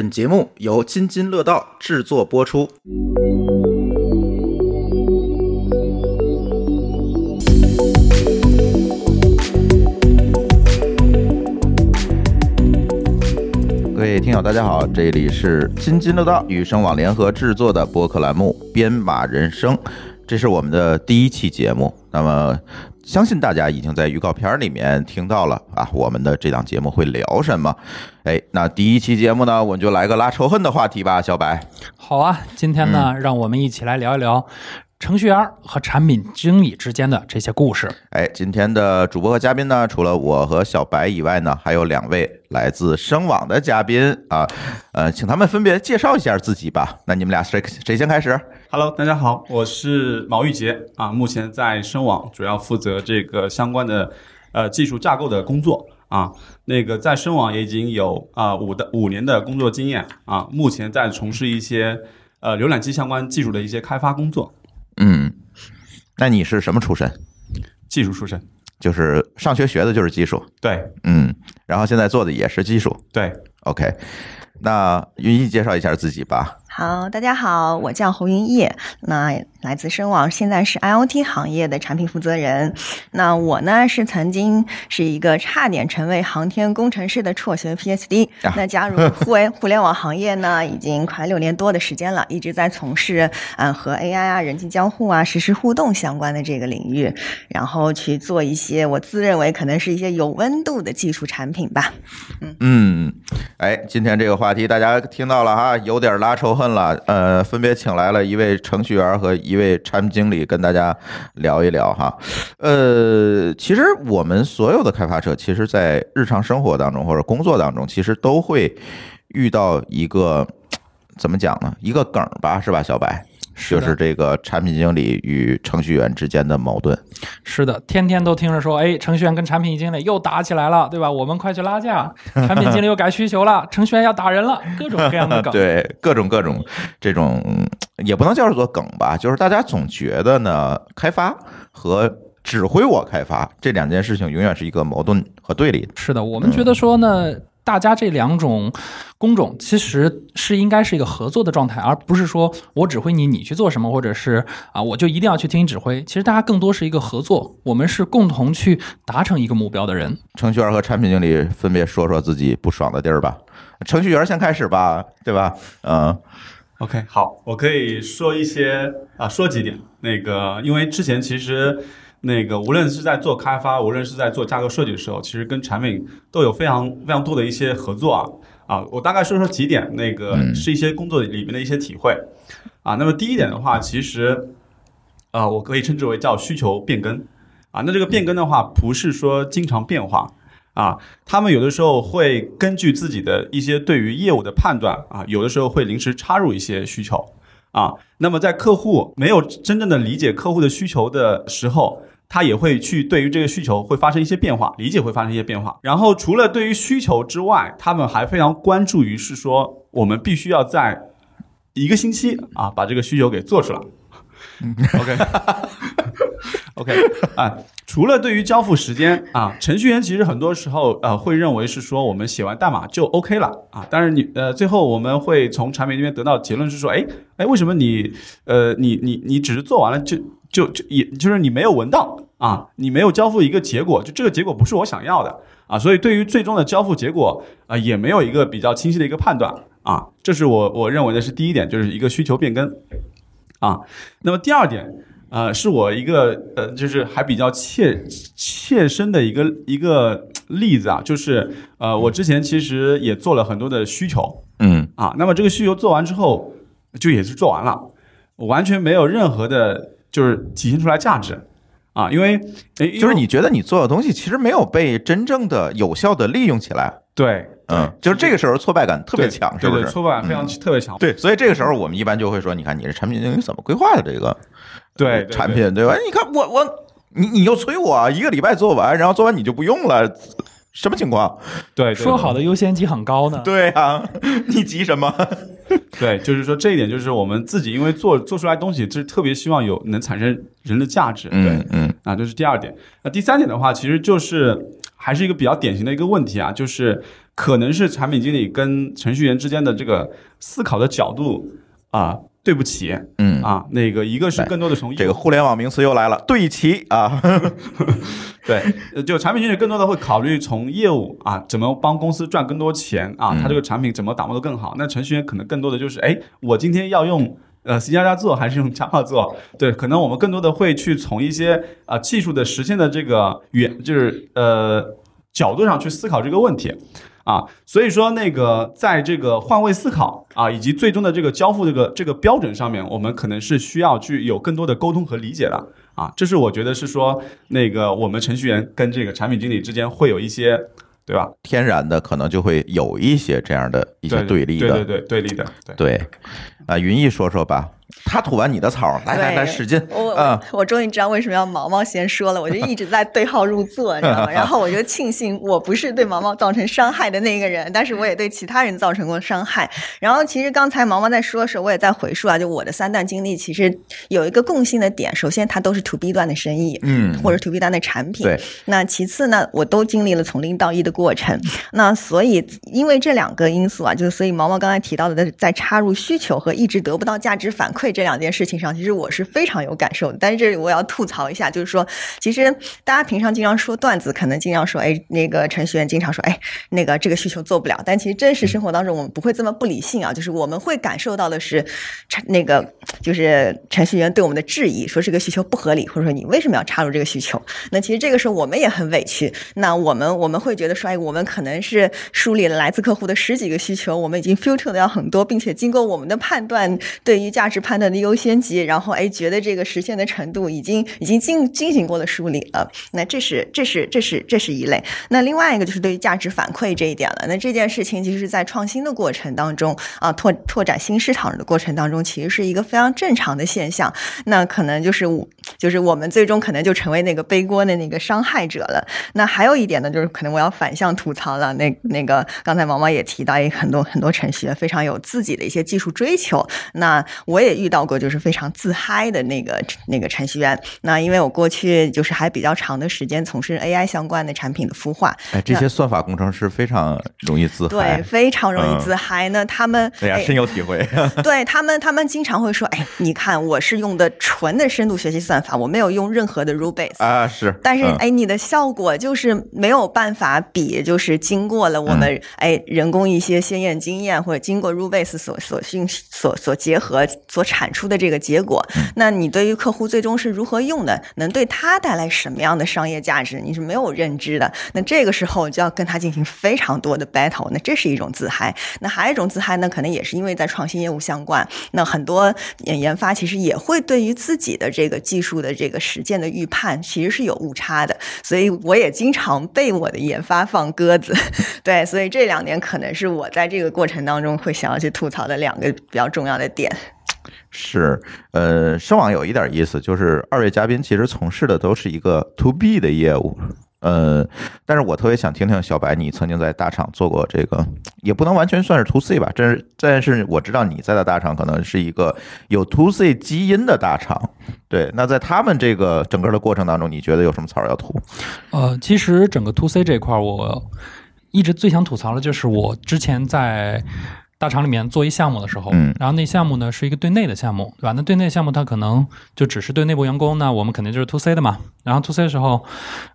本节目由津津乐道制作播出。各位听友，大家好，这里是津津乐道与声网联合制作的播客栏目《编码人生》，这是我们的第一期节目。那么，相信大家已经在预告片里面听到了啊，我们的这档节目会聊什么？哎，那第一期节目呢，我们就来个拉仇恨的话题吧，小白。好啊，今天呢，让我们一起来聊一聊程序员和产品经理之间的这些故事。哎，今天的主播和嘉宾呢，除了我和小白以外呢，还有两位来自声网的嘉宾啊，呃，请他们分别介绍一下自己吧。那你们俩谁谁先开始？Hello，大家好，我是毛玉杰啊，目前在声网主要负责这个相关的呃技术架构的工作啊。那个在深网也已经有啊五的五年的工作经验啊，目前在从事一些呃浏览器相关技术的一些开发工作，嗯，那你是什么出身？技术出身。就是上学学的就是技术，对嗯，然后现在做的也是技术。对，OK，那云一介绍一下自己吧。好，大家好，我叫侯云烨，那来自深网，现在是 IOT 行业的产品负责人。那我呢是曾经是一个差点成为航天工程师的辍学 PhD，、啊那加入互联互联网行业呢，已经快六年多的时间了，一直在从事嗯和 AI 啊、人机交互啊、实时互动相关的这个领域，然后去做一些我自认为可能是一些有温度的技术产品吧。嗯，哎，今天这个话题大家听到了哈，有点拉仇恨了。呃，分别请来了一位程序员和一位产品经理，跟大家聊一聊哈。呃，其实我们所有的开发者，其实在日常生活当中或者工作当中，其实都会遇到一个怎么讲呢？一个梗吧，是吧，小白？就是这个产品经理与程序员之间的矛盾。是的，天天都听着说，哎，程序员跟产品经理又打起来了，对吧？我们快去拉架，产品经理又改需求了，程序员要打人了，各种各样的梗。对，各种各种这种也不能叫做梗吧，就是大家总觉得呢，开发和指挥我开发这两件事情永远是一个矛盾和对立的。是的，我们觉得说呢，大家这两种工种其实是应该是一个合作的状态，而不是说我指挥你，你去做什么，或者是啊，我就一定要去听你指挥。其实大家更多是一个合作，我们是共同去达成一个目标的人。程序员和产品经理分别说说自己不爽的地儿吧。程序员先开始吧，对吧？嗯 OK，好，我可以说一些啊，说几点。那个，因为之前其实那个无论是在做开发，无论是在做架构设计的时候，其实跟产品都有非常非常多的一些合作啊。啊，我大概说说几点，那个嗯是一些工作里面的一些体会啊。那么第一点的话，其实啊，我可以称之为叫需求变更啊。那这个变更的话，不是说经常变化。啊，他们有的时候会根据自己的一些对于业务的判断啊，有的时候会临时插入一些需求啊。那么在客户没有真正的理解客户的需求的时候，他也会去对于这个需求会发生一些变化，理解会发生一些变化。然后除了对于需求之外，他们还非常关注于是说，我们必须要在一个星期啊把这个需求给做出来。OK OK 啊，除了对于交付时间啊，程序员其实很多时候呃会认为是说我们写完代码就 OK 了啊，但是你呃最后我们会从产品那边得到结论是说，哎哎，为什么你呃你你你只是做完了就就就也就是你没有文档啊，你没有交付一个结果，就这个结果不是我想要的啊，所以对于最终的交付结果啊、也没有一个比较清晰的一个判断啊，这是我我认为的是第一点，就是一个需求变更啊。那么第二点，呃，是我一个呃，就是还比较切切身的一个一个例子啊，就是呃，我之前其实也做了很多的需求嗯啊，那么这个需求做完之后，就也是做完了，我完全没有任何的，就是体现出来价值啊，因为就是你觉得你做的东西其实没有被真正的有效的利用起来。对，嗯，就是这个时候挫败感特别强，是不是？对对，挫败感非常、特别强。对，所以这个时候我们一般就会说，你看你这产品经理怎么规划的这个对对产品，对吧？你看我我你你又催我一个礼拜做完，然后做完你就不用了，什么情况？对，说好的优先级很高呢。对啊，你急什么？对，就是说这一点，就是我们自己因为做做出来东西，就是特别希望有能产生人的价值。对嗯嗯啊，这是第二点。那第三点的话，其实就是还是一个比较典型的一个问题啊，就是可能是产品经理跟程序员之间的这个思考的角度啊、对不起嗯，啊，那个一个是更多的从这个互联网名词又来了，对齐啊，对，呃 就产品经理更多的会考虑从业务啊，怎么帮公司赚更多钱啊，嗯他这个产品怎么打磨的更好。那程序员可能更多的就是，哎，我今天要用。呃，C 加加做 还是用 Java 做？对，可能我们更多的会去从一些啊、技术的实现的这个远，就是呃角度上去思考这个问题啊。所以说，那个在这个换位思考啊，以及最终的这个交付这个这个标准上面，我们可能是需要去有更多的沟通和理解的啊。这是我觉得是说，那个我们程序员跟这个产品经理之间会有一些，对吧？天然的可能就会有一些这样的一些对立的，对对对对立的，对。对，啊，云逸说说吧，他吐完你的槽，来来来，使劲我啊我！我终于知道为什么要毛毛先说了，我就一直在对号入座，你知道吗？然后我就庆幸我不是对毛毛造成伤害的那个人，但是我也对其他人造成过伤害。然后其实刚才毛毛在说的时候，我也在回述啊，就我的三段经历其实有一个共性的点，首先它都是 to B 端的生意，嗯或者 to B 端的产品。对，那其次呢，我都经历了从零到一的过程。那所以因为这两个因素啊，就是所以毛毛刚才提到的，在插入需求和一直得不到价值反馈这两件事情上，其实我是非常有感受的。但是这里我要吐槽一下，就是说，其实大家平常经常说段子，可能经常说，哎，那个程序员经常说，哎，那个这个需求做不了。但其实真实生活当中，我们不会这么不理性啊，就是我们会感受到的是，那个就是程序员对我们的质疑，说这个需求不合理，或者说你为什么要插入这个需求？那其实这个时候我们也很委屈。那我们我们会觉得说，哎，我们可能是梳理了来自客户的十几个需求，我们已经 filter 掉很多，并且经过我们的判断，对于价值判断的优先级，然后哎，觉得这个实现的程度已经已经进进行过了梳理了。那这是这是这是这是一类。那另外一个就是对于价值反馈这一点了。那这件事情其实，在创新的过程当中啊，拓拓展新市场的过程当中，其实是一个非常正常的现象。那可能就是我就是我们最终可能就成为那个背锅的那个伤害者了。那还有一点呢，就是可能我要反向吐槽了。那那个刚才毛毛也提到，也很多很多程序员非常有自己的一些技术追求。那我也遇到过，就是非常自嗨的那个那个程序员。那因为我过去就是还比较长的时间从事 AI 相关的产品的孵化，哎，这些算法工程师非常容易自嗨对，，非常容嗯易自嗨。那他们哎呀，深有体会。对他们，他们经常会说：“哎，你看，我是用的纯的深度学习算法，我没有用任何的 rule base。啊，是，但是，嗯哎，你的效果就是没有办法比，就是经过了我嗯们哎人工一些鲜艳经验，或者经过 rule base 所所训所所结合所产出的这个结果。嗯那你对于客户最终是如何用的，能对他带来什么样的商业价值，你是没有认知的。那这个时候就要跟他进行非常多的 battle，那这是一种自嗨。那还有一种自嗨呢，可能也是因为在创新业务相关，那很多研研发其实也会对于自己的这个技术的这个实践的预判，其实是有误差的。所以我也经常被我的研发放鸽子。对，所以这两年可能是我在这个过程当中会想要去吐槽的两个比较重要的点。是，呃，声网有一点意思，就是二位嘉宾其实从事的都是一个 to B 的业务，呃，但是我特别想听听小白，你曾经在大厂做过这个，也不能完全算是 to C 吧，这是，但是我知道你在的大厂可能是一个有 to C 基因的大厂，对，那在他们这个整个的过程当中，你觉得有什么槽要吐？呃，其实整个 to C 这块，我一直最想吐槽的就是我之前在大厂里面做一项目的时候，嗯然后那项目呢是一个对内的项目，对吧？那对内项目它可能就只是对内部员工，那我们肯定就是 to C 的嘛。然后 to C 的时候，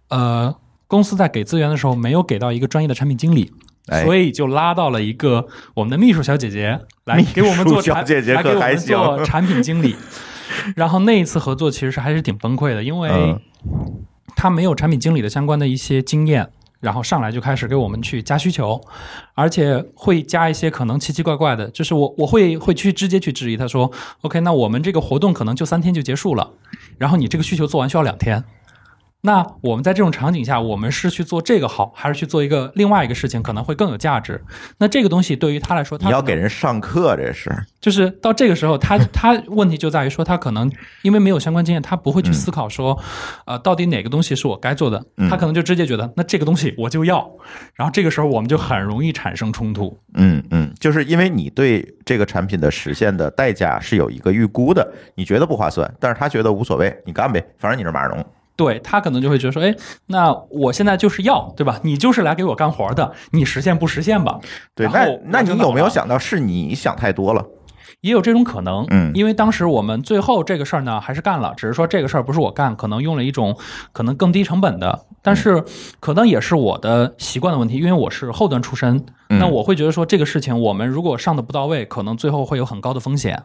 呃，公司在给资源的时候没有给到一个专业的产品经理。哎所以就拉到了一个我们的秘书小姐姐来 给我们做产，姐姐来给我们做 产品经理。然后那一次合作其实是还是挺崩溃的，因为嗯他没有产品经理的相关的一些经验，然后上来就开始给我们去加需求，而且会加一些可能奇奇怪怪的，就是我我会会去直接去质疑他说，OK，那我们这个活动可能就三天就结束了，然后你这个需求做完需要两天。那我们在这种场景下，我们是去做这个好，还是去做一个另外一个事情，可能会更有价值？那这个东西对于他来说，他你要给人上课，这是，就是到这个时候，他 他问题就在于说，他可能因为没有相关经验，他不会去思考说，呃，到底哪个东西是我该做的，嗯他可能就直接觉得那这个东西我就要，然后这个时候我们就很容易产生冲突。嗯嗯，就是因为你对这个产品的实现的代价是有一个预估的，你觉得不划算，但是他觉得无所谓，你干呗，反正你是码农。对他可能就会觉得说，哎，那我现在就是要，对吧？你就是来给我干活的，你实现不实现吧？对，然那后那你有没有想到是你想太多了？也有这种可能，嗯因为当时我们最后这个事儿呢还是干了，只是说这个事儿不是我干，可能用了一种可能更低成本的，但是可能也是我的习惯的问题，因为我是后端出身，嗯那我会觉得说这个事情我们如果上的不到位，可能最后会有很高的风险。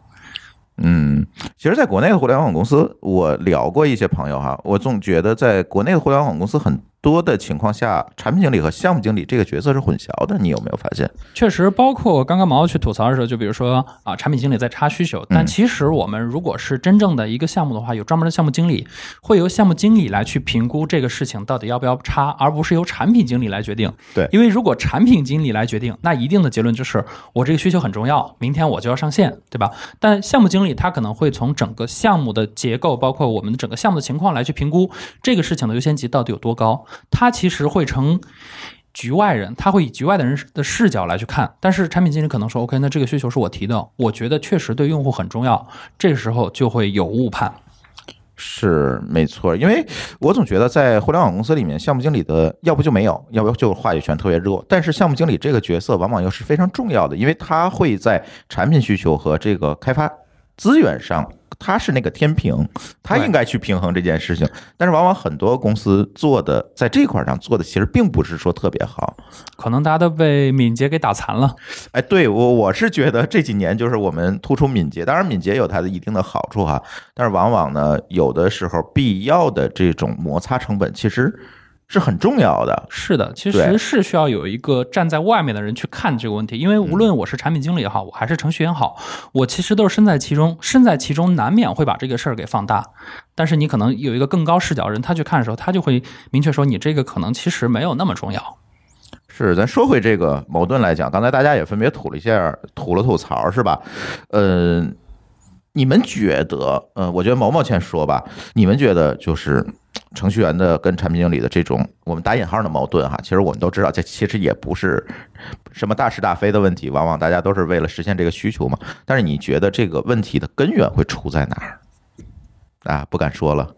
嗯，其实，在国内的互联网公司，我聊过一些朋友哈，我总觉得在国内的互联网公司很多的情况下，产品经理和项目经理这个角色是混淆的。你有没有发现？确实，包括刚刚毛去吐槽的时候，就比如说啊，产品经理在插需求，但其实我们如果是真正的一个项目的话，有专门的项目经理，会由项目经理来去评估这个事情到底要不要插，而不是由产品经理来决定。对因为如果产品经理来决定，那一定的结论就是我这个需求很重要，明天我就要上线，对吧？但项目经理他可能会从整个项目的结构，包括我们的整个项目的情况来去评估这个事情的优先级到底有多高，他其实会成。局外人，他会以局外的人的视角来去看，但是产品经理可能说，OK，那这个需求是我提的，我觉得确实对用户很重要，这时候就会有误判。是没错，因为我总觉得在互联网公司里面，项目经理的要不就没有，要不就话语权特别弱。但是项目经理这个角色往往又是非常重要的，因为他会在产品需求和这个开发资源上，他是那个天平，他应该去平衡这件事情。但是往往很多公司做的在这块儿上做的其实并不是说特别好。可能大家都被敏捷给打残了。哎，对我我是觉得这几年就是我们突出敏捷，当然敏捷有它的一定的好处哈，但是往往呢，有的时候必要的这种摩擦成本其实是很重要的。是的，其实是需要有一个站在外面的人去看这个问题，因为无论我是产品经理也好，我还是程序员好，我其实都是身在其中，身在其中难免会把这个事儿给放大。但是你可能有一个更高视角的人，他去看的时候，他就会明确说你这个可能其实没有那么重要。是，咱说回这个矛盾来讲，刚才大家也分别吐了一下，吐了吐槽，是吧？呃，你们觉得，嗯，我觉得毛毛先说吧，你们觉得就是程序员的跟产品经理的这种我们打引号的矛盾哈，其实我们都知道，这其实也不是什么大是大非的问题，往往大家都是为了实现这个需求嘛。但是你觉得这个问题的根源会出在哪儿？啊，不敢说了。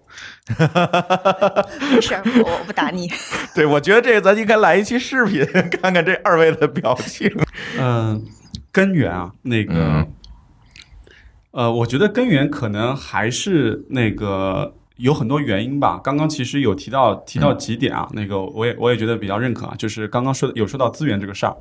没事儿，我我不打你。对，我觉得这个咱应该来一期视频，看看这二位的表情。嗯，根源啊，那个，嗯呃，我觉得根源可能还是那个有很多原因吧。刚刚其实有提到提到几点啊，那个我也我也觉得比较认可啊，就是刚刚说的有说到资源这个事儿，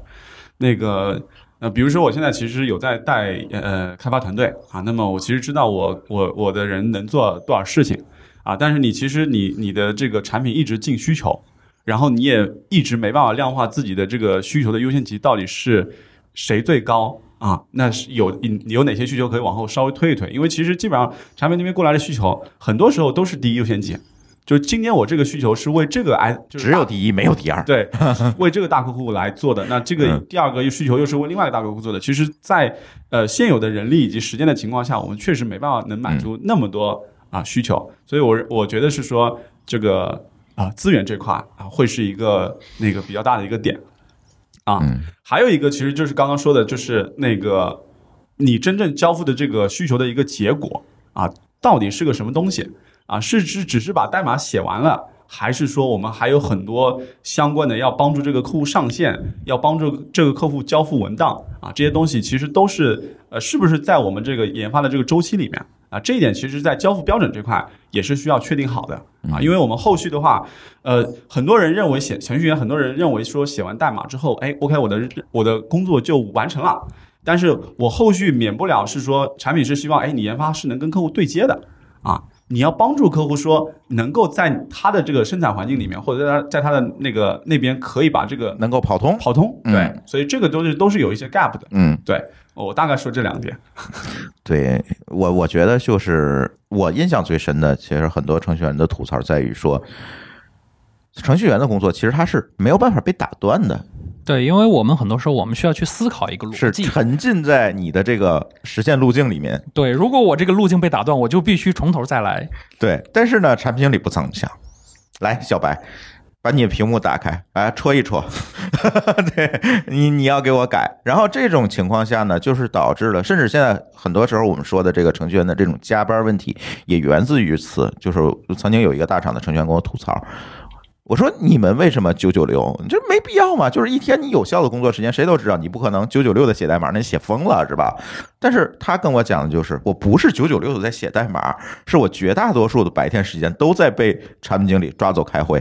那个。呃，比如说我现在其实有在带呃开发团队啊，那么我其实知道我我我的人能做多少事情啊，但是你其实你你的这个产品一直进需求，然后你也一直没办法量化自己的这个需求的优先级到底是谁最高啊？那是有有哪些需求可以往后稍微推一推？因为其实基本上产品那边过来的需求，很多时候都是第一优先级。就是今天我这个需求是为这个是只有第一，没有第二。对，为这个大客户来做的。那这个嗯第二个需求又是为另外一个大客户做的。其实在，呃现有的人力以及时间的情况下，我们确实没办法能满足那么多啊需求。所以我我觉得是说这个啊资源这块啊会是一个那个比较大的一个点啊。嗯还有一个其实就是刚刚说的，就是那个你真正交付的这个需求的一个结果啊，到底是个什么东西啊？是只只是把代码写完了，还是说我们还有很多相关的要帮助这个客户上线，要帮助这个客户交付文档啊？这些东西其实都是呃，是不是在我们这个研发的这个周期里面？啊，这一点其实，在交付标准这块也是需要确定好的啊，因为我们后续的话，呃，很多人认为写程序员，很多人认为说写完代码之后，哎，OK，我的我的工作就完成了，但是我后续免不了是说，产品是希望，哎，你研发是能跟客户对接的啊，你要帮助客户说，能够在他的这个生产环境里面，或者在他在他的那个那边可以把这个能够跑通。跑通，嗯。对，所以这个都是都是有一些 gap 的，嗯，对。我大概说这两点，对我我觉得就是我印象最深的，其实很多程序员的吐槽在于说，程序员的工作其实他是没有办法被打断的，对，因为我们很多时候我们需要去思考一个逻是辑。沉浸在你的这个实现路径里面。对，如果我这个路径被打断，我就必须从头再来。对，但是呢，产品经理不曾想。来，小白，把你的屏幕打开，来戳一戳，对你你要给我改。然后这种情况下呢，就是导致了，甚至现在很多时候我们说的这个程序员的这种加班问题，也源自于此。就是曾经有一个大厂的程序员跟我吐槽。我说你们为什么九九六？这没必要嘛！就是一天你有效的工作时间，谁都知道你不可能九九六的写代码，那写疯了是吧？但是他跟我讲的就是，我不是九九六的在写代码，是我绝大多数的白天时间都在被产品经理抓走开会。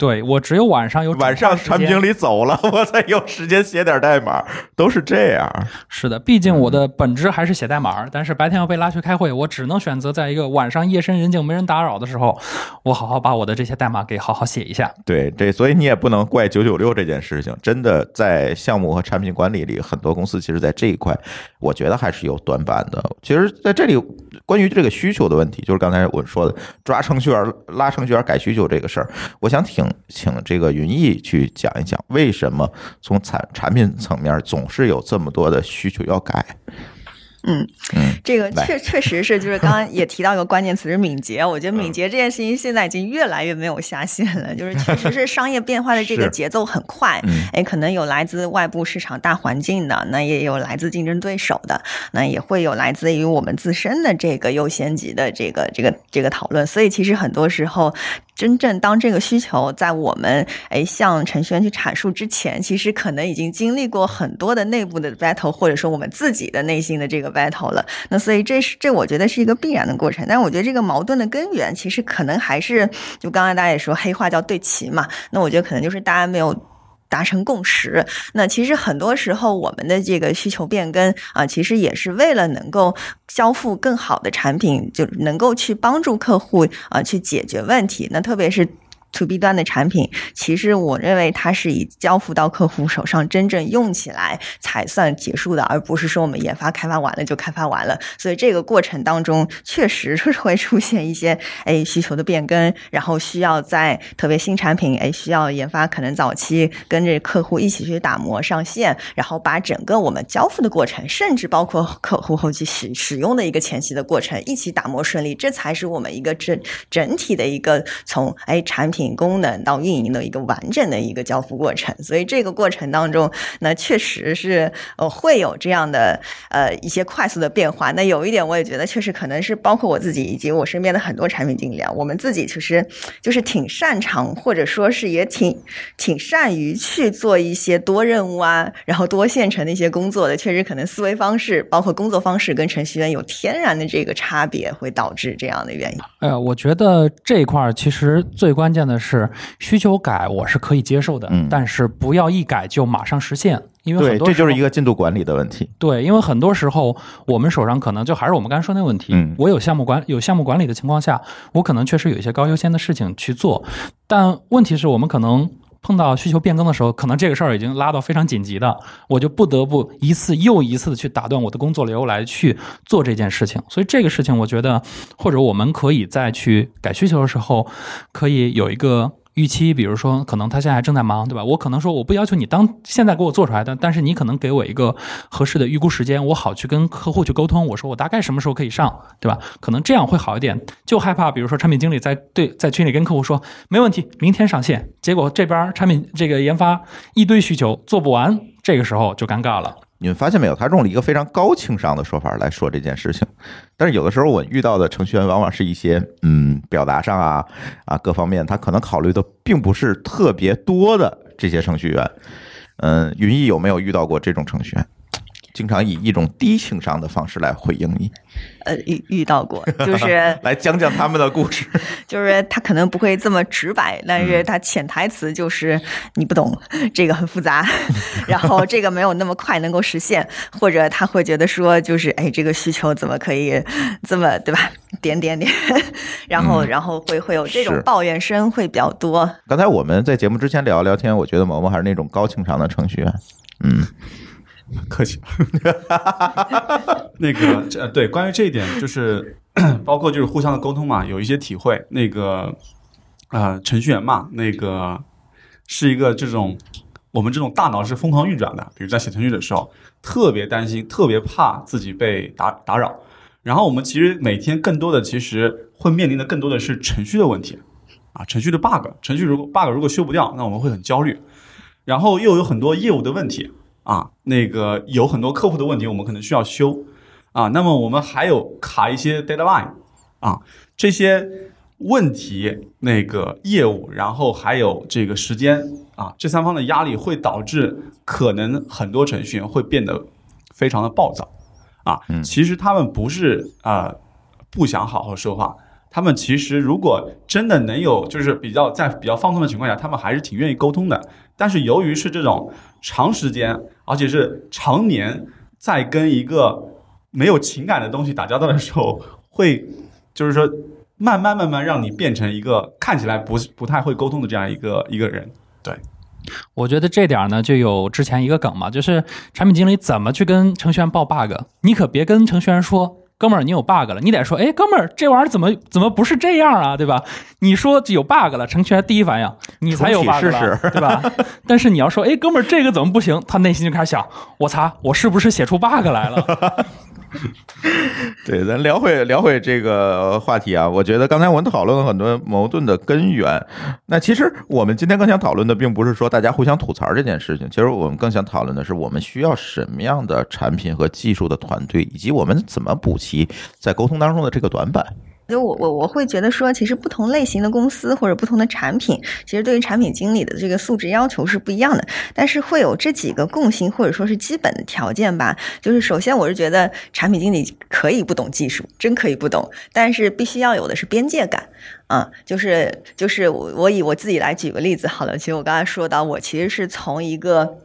对我只有晚上有晚上产品经理走了，我才有时间写点代码，都是这样。是的，毕竟我的本质还是写代码，但是白天要被拉去开会，我只能选择在一个晚上夜深人静没人打扰的时候，我好好把我的这些代码给好好写一下。对，这所以你也不能怪九九六这件事情，真的在项目和产品管理里，很多公司其实在这一块，我觉得还是有短板的。其实在这里，关于这个需求的问题，就是刚才我说的抓程序员、拉程序员改需求这个事儿，我想挺。请这个云逸去讲一讲，为什么从产产品层面总是有这么多的需求要改？嗯嗯，这个确确实是，就是刚刚也提到一个关键词是敏捷。我觉得敏捷这件事情现在已经越来越没有下限了，就是确实是商业变化的这个节奏很快。哎，可能有来自外部市场大环境的，那也有来自竞争对手的，那也会有来自于我们自身的这个优先级的这个这个这个讨论。所以其实很多时候。真正当这个需求在我们哎向程序员去阐述之前，其实可能已经经历过很多的内部的 battle，或者说我们自己的内心的这个 battle 了。那所以这是这我觉得是一个必然的过程。但我觉得这个矛盾的根源，其实可能还是就刚才大家也说黑话叫对齐嘛。那我觉得可能就是大家没有。达成共识，那其实很多时候我们的这个需求变更啊，其实也是为了能够交付更好的产品，就能够去帮助客户啊去解决问题。那特别是。To B 端的产品，其实我认为它是以交付到客户手上，真正用起来才算结束的，而不是说我们研发开发完了就开发完了。所以这个过程当中，确实是会出现一些哎需求的变更，然后需要在特别新产品哎需要研发，可能早期跟着客户一起去打磨上线，然后把整个我们交付的过程，甚至包括客户后期使使用的一个前期的过程，一起打磨顺利，这才是我们一个整整体的一个从哎产品。品功能到运营的一个完整的一个交付过程，所以这个过程当中，那确实是呃会有这样的呃一些快速的变化。那有一点我也觉得，确实可能是包括我自己以及我身边的很多产品经理啊，我们自己其实就是挺擅长，或者说是也挺挺善于去做一些多任务啊，然后多线程的一些工作的。确实可能思维方式，包括工作方式跟程序员有天然的这个差别，会导致这样的原因。哎呀，我觉得这一块其实最关键的。是需求改，我是可以接受的，嗯，但是不要一改就马上实现，因为对，这就是一个进度管理的问题。对，因为很多时候我们手上可能就还是我们刚才说那个问题，嗯，我有项目管有项目管理的情况下，我可能确实有一些高优先的事情去做，但问题是我们可能。碰到需求变更的时候，可能这个事儿已经拉到非常紧急的，我就不得不一次又一次的去打断我的工作流来去做这件事情。所以这个事情，我觉得或者我们可以再去改需求的时候，可以有一个。预期，比如说，可能他现在还正在忙，对吧？我可能说，我不要求你当现在给我做出来的，但是你可能给我一个合适的预估时间，我好去跟客户去沟通。我说我大概什么时候可以上，对吧？可能这样会好一点。就害怕，比如说产品经理在对在群里跟客户说没问题，明天上线，结果这边产品这个研发一堆需求做不完，这个时候就尴尬了。你们发现没有？他用了一个非常高情商的说法来说这件事情，但是有的时候我遇到的程序员往往是一些嗯表达上啊啊各方面他可能考虑的并不是特别多的这些程序员。嗯，云逸有没有遇到过这种程序员？经常以一种低情商的方式来回应你。呃，遇遇到过，就是 来讲讲他们的故事。就是他可能不会这么直白，但是他潜台词就是你不懂，这个很复杂，然后这个没有那么快能够实现，或者他会觉得说，就是哎，这个需求怎么可以这么对吧？点点点，然后然后会会有这种抱怨声会比较多。刚才我们在节目之前聊聊天，我觉得毛毛还是那种高情商的程序员，嗯。客气，哈哈哈那个这对关于这一点，就是包括就是互相的沟通嘛，有一些体会。那个呃，程序员嘛，那个是一个这种我们这种大脑是疯狂运转的，比如在写程序的时候，特别担心，特别怕自己被打打扰。然后我们其实每天更多的其实会面临的更多的是程序的问题啊，程序的 bug，程序如果 bug 如果修不掉，那我们会很焦虑。然后又有很多业务的问题啊，那个有很多客户的问题，我们可能需要修啊。那么我们还有卡一些 deadline 啊，这些问题、那个业务，然后还有这个时间啊，这三方的压力会导致可能很多程序员会变得非常的暴躁啊。其实他们不是啊、不想好好说话。他们其实如果真的能有，就是比较在比较放松的情况下，他们还是挺愿意沟通的。但是由于是这种长时间，而且是常年在跟一个没有情感的东西打交道的时候，会就是说慢慢慢慢让你变成一个看起来不不太会沟通的这样一个一个人。对，我觉得这点呢，就有之前一个梗嘛，就是产品经理怎么去跟程序员报 bug，你可别跟程序员说。哥们儿，你有 bug 了，你得说，哎，哥们儿，这玩意儿怎么怎么不是这样啊，对吧？你说有 bug 了，程序员第一反应你才有 bug 了，试试对吧？但是你要说，哎，哥们儿，这个怎么不行？他内心就开始想，我擦，我是不是写出 bug 来了？对，咱聊会聊会这个话题啊，我觉得刚才我们讨论了很多矛盾的根源。那其实我们今天更想讨论的，并不是说大家互相吐槽这件事情，其实我们更想讨论的是，我们需要什么样的产品和技术的团队，以及我们怎么补齐在沟通当中的这个短板。就我我我会觉得说，其实不同类型的公司或者不同的产品，其实对于产品经理的这个素质要求是不一样的，但是会有这几个共性或者说是基本的条件吧。就是首先，我是觉得产品经理可以不懂技术，真可以不懂，但是必须要有的是边界感。啊、就是就是我我以我自己来举个例子好了。其实我刚才说到，我其实是从一个。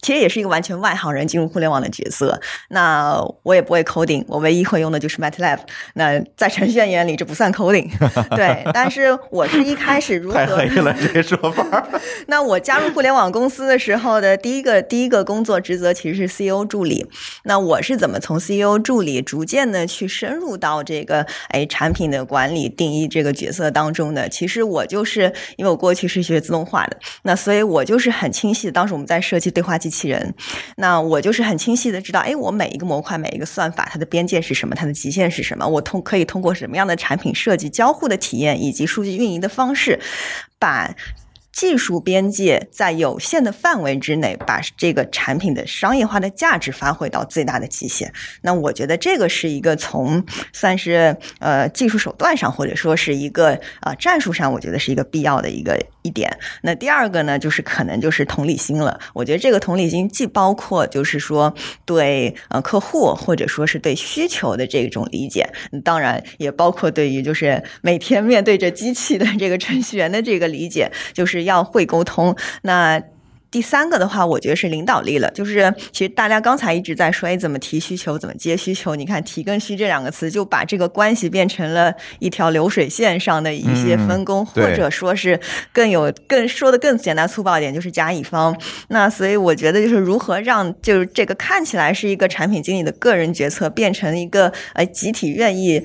其实也是一个完全外行人进入互联网的角色，那我也不会 coding，我唯一会用的就是 MATLAB。那在程序员眼里，这不算 coding，对。但是我是一开始如何太黑了，这个说法。那我加入互联网公司的时候的第一个第一个工作职责其实是 CEO 助理。那我是怎么从 CEO 助理逐渐的去深入到这个哎产品的管理定义这个角色当中的？其实我就是因为我过去是学自动化的，那所以我就是很清晰的，当时我们在设计对话机机器人，那我就是很清晰的知道，哎，我每一个模块每一个算法它的边界是什么，它的极限是什么，我通可以通过什么样的产品设计、交互的体验以及数据运营的方式，把。技术边界在有限的范围之内，把这个产品的商业化的价值发挥到最大的极限。那我觉得这个是一个从算是呃技术手段上，或者说是一个呃战术上，我觉得是一个必要的一个一点。那第二个呢，就是可能就是同理心了。我觉得这个同理心既包括就是说对呃客户或者说是对需求的这种理解，当然也包括对于就是每天面对着机器的这个程序员的这个理解，就是要会沟通。那第三个的话，我觉得是领导力了。就是其实大家刚才一直在说，哎，怎么提需求，怎么接需求？你看“提”跟“需”这两个词，就把这个关系变成了一条流水线上的一些分工，嗯或者说是更有更说的更简单粗暴一点，就是甲乙方。那所以我觉得就是如何让就是这个看起来是一个产品经理的个人决策，变成一个呃集体愿意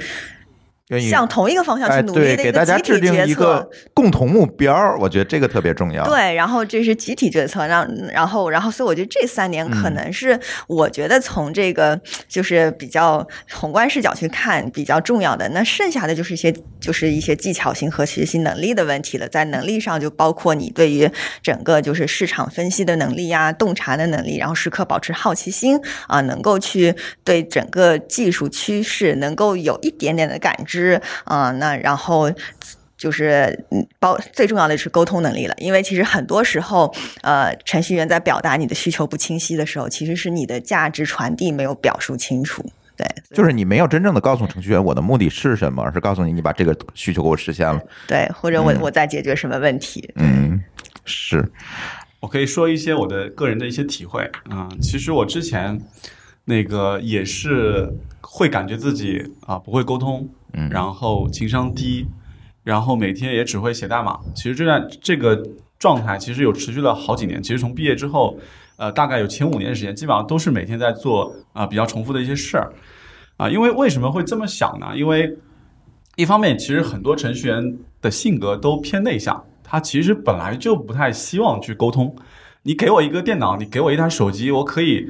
向同一个方向哎，去努力，给的一个集大家制定体决策一个。共同目标，我觉得这个特别重要。对，然后这是集体决策，让然后然后，所以我觉得这三年可能是我觉得从这个就是比较宏观视角去看比较重要的。那剩下的就是一些就是一些技巧性和学习能力的问题了。在能力上，就包括你对于整个就是市场分析的能力呀、洞察的能力，然后时刻保持好奇心啊，能够去对整个技术趋势能够有一点点的感知啊，那然后。就是嗯，包最重要的是沟通能力了，因为其实很多时候，呃，程序员在表达你的需求不清晰的时候，其实是你的价值传递没有表述清楚。对，就是你没有真正的告诉程序员我的目的是什么，而是告诉你你把这个需求给我实现了。对，或者我嗯我在解决什么问题？嗯，是，我可以说一些我的个人的一些体会啊、其实我之前那个也是会感觉自己啊、不会沟通，然后情商低，然后每天也只会写代码。其实这段这个状态其实有持续了好几年。其实从毕业之后，呃，大概有前五年的时间，基本上都是每天在做啊、比较重复的一些事儿啊。因为为什么会这么想呢？因为一方面，其实很多程序员的性格都偏内向，他其实本来就不太希望去沟通。你给我一个电脑，你给我一台手机，我可以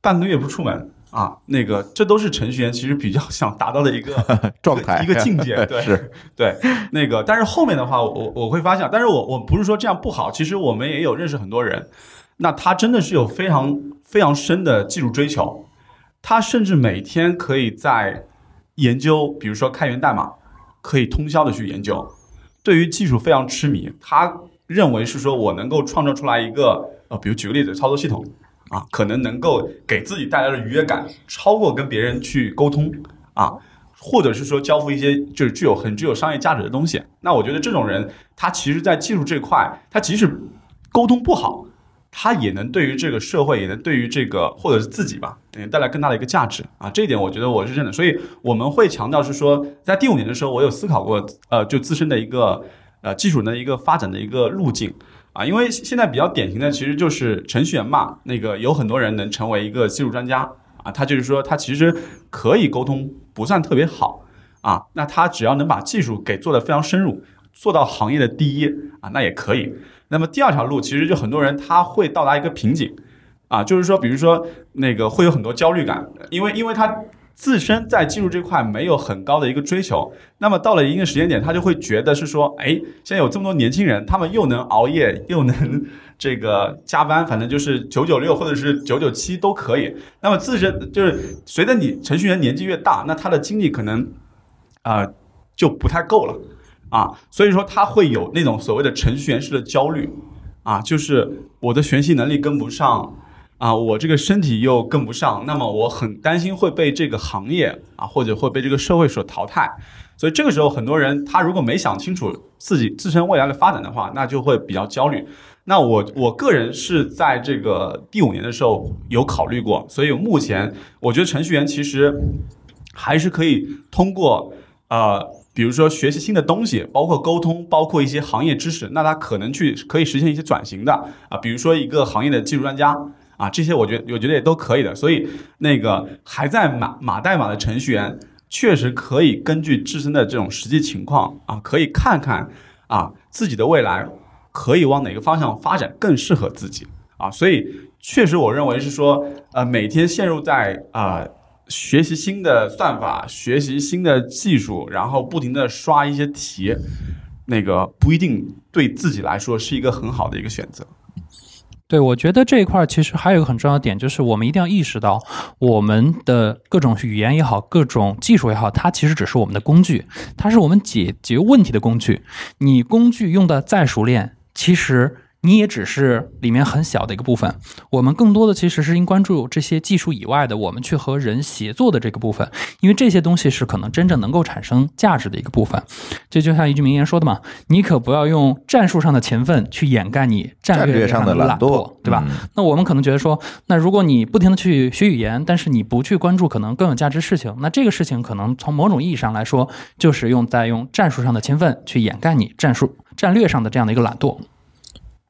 半个月不出门啊，那个这都是程序员其实比较想达到的一个 状态一个境界，对，是对，那个，但是后面的话，我我会发现，但是我我不是说这样不好，其实我们也有认识很多人，那他真的是有非常非常深的技术追求，他甚至每天可以在研究，比如说开源代码，可以通宵的去研究，对于技术非常痴迷，他认为是说我能够创造出来一个呃，比如举个例子，操作系统啊，可能能够给自己带来的愉悦感超过跟别人去沟通啊。或者是说交付一些就是具有很具有商业价值的东西，那我觉得这种人，他其实在技术这块，他即使沟通不好，他也能对于这个社会，也能对于这个或者是自己吧，嗯，带来更大的一个价值啊。这一点我觉得我是认的，所以我们会强调是说，在第五年的时候，我有思考过，呃，就自身的一个呃技术的一个发展的一个路径啊，因为现在比较典型的其实就是程序员嘛，那个有很多人能成为一个技术专家啊，他就是说他其实可以沟通。不算特别好啊，那他只要能把技术给做得非常深入，做到行业的第一啊，那也可以。那么第二条路，其实就很多人他会到达一个瓶颈啊，就是说，比如说那个会有很多焦虑感，因为因为他自身在技术这块没有很高的一个追求，那么到了一定时间点，他就会觉得是说，哎，现在有这么多年轻人，他们又能熬夜，又能。这个加班，反正就是九九六或者是九九七都可以。那么自身就是随着你程序员年纪越大，那他的精力可能啊就不太够了啊，所以说他会有那种所谓的程序员式的焦虑啊，就是我的学习能力跟不上啊，我这个身体又跟不上，那么我很担心会被这个行业啊或者会被这个社会所淘汰。所以这个时候，很多人他如果没想清楚自己自身未来的发展的话，那就会比较焦虑。那我我个人是在这个第五年的时候有考虑过，所以目前我觉得程序员其实还是可以通过呃，比如说学习新的东西，包括沟通，包括一些行业知识，那他可能去可以实现一些转型的啊，比如说一个行业的技术专家啊，这些我觉得我觉得也都可以的。所以那个还在码码代码的程序员，确实可以根据自身的这种实际情况啊，可以看看啊自己的未来。可以往哪个方向发展更适合自己啊？所以确实，我认为是说，呃，每天陷入在啊学习新的算法、学习新的技术，然后不停的刷一些题，那个不一定对自己来说是一个很好的一个选择。对，我觉得这一块儿其实还有一个很重要的点，就是我们一定要意识到，我们的各种语言也好，各种技术也好，它其实只是我们的工具，它是我们解决问题的工具。你工具用的再熟练。其实你也只是里面很小的一个部分，我们更多的其实是应关注这些技术以外的，我们去和人协作的这个部分，因为这些东西是可能真正能够产生价值的一个部分。这就像一句名言说的嘛，你可不要用战术上的勤奋去掩盖你战略上的懒惰，对吧？那我们可能觉得说，那如果你不停的去学语言，但是你不去关注可能更有价值事情，那这个事情可能从某种意义上来说，就是用在用战术上的勤奋去掩盖你战术。战略上的这样的一个懒惰，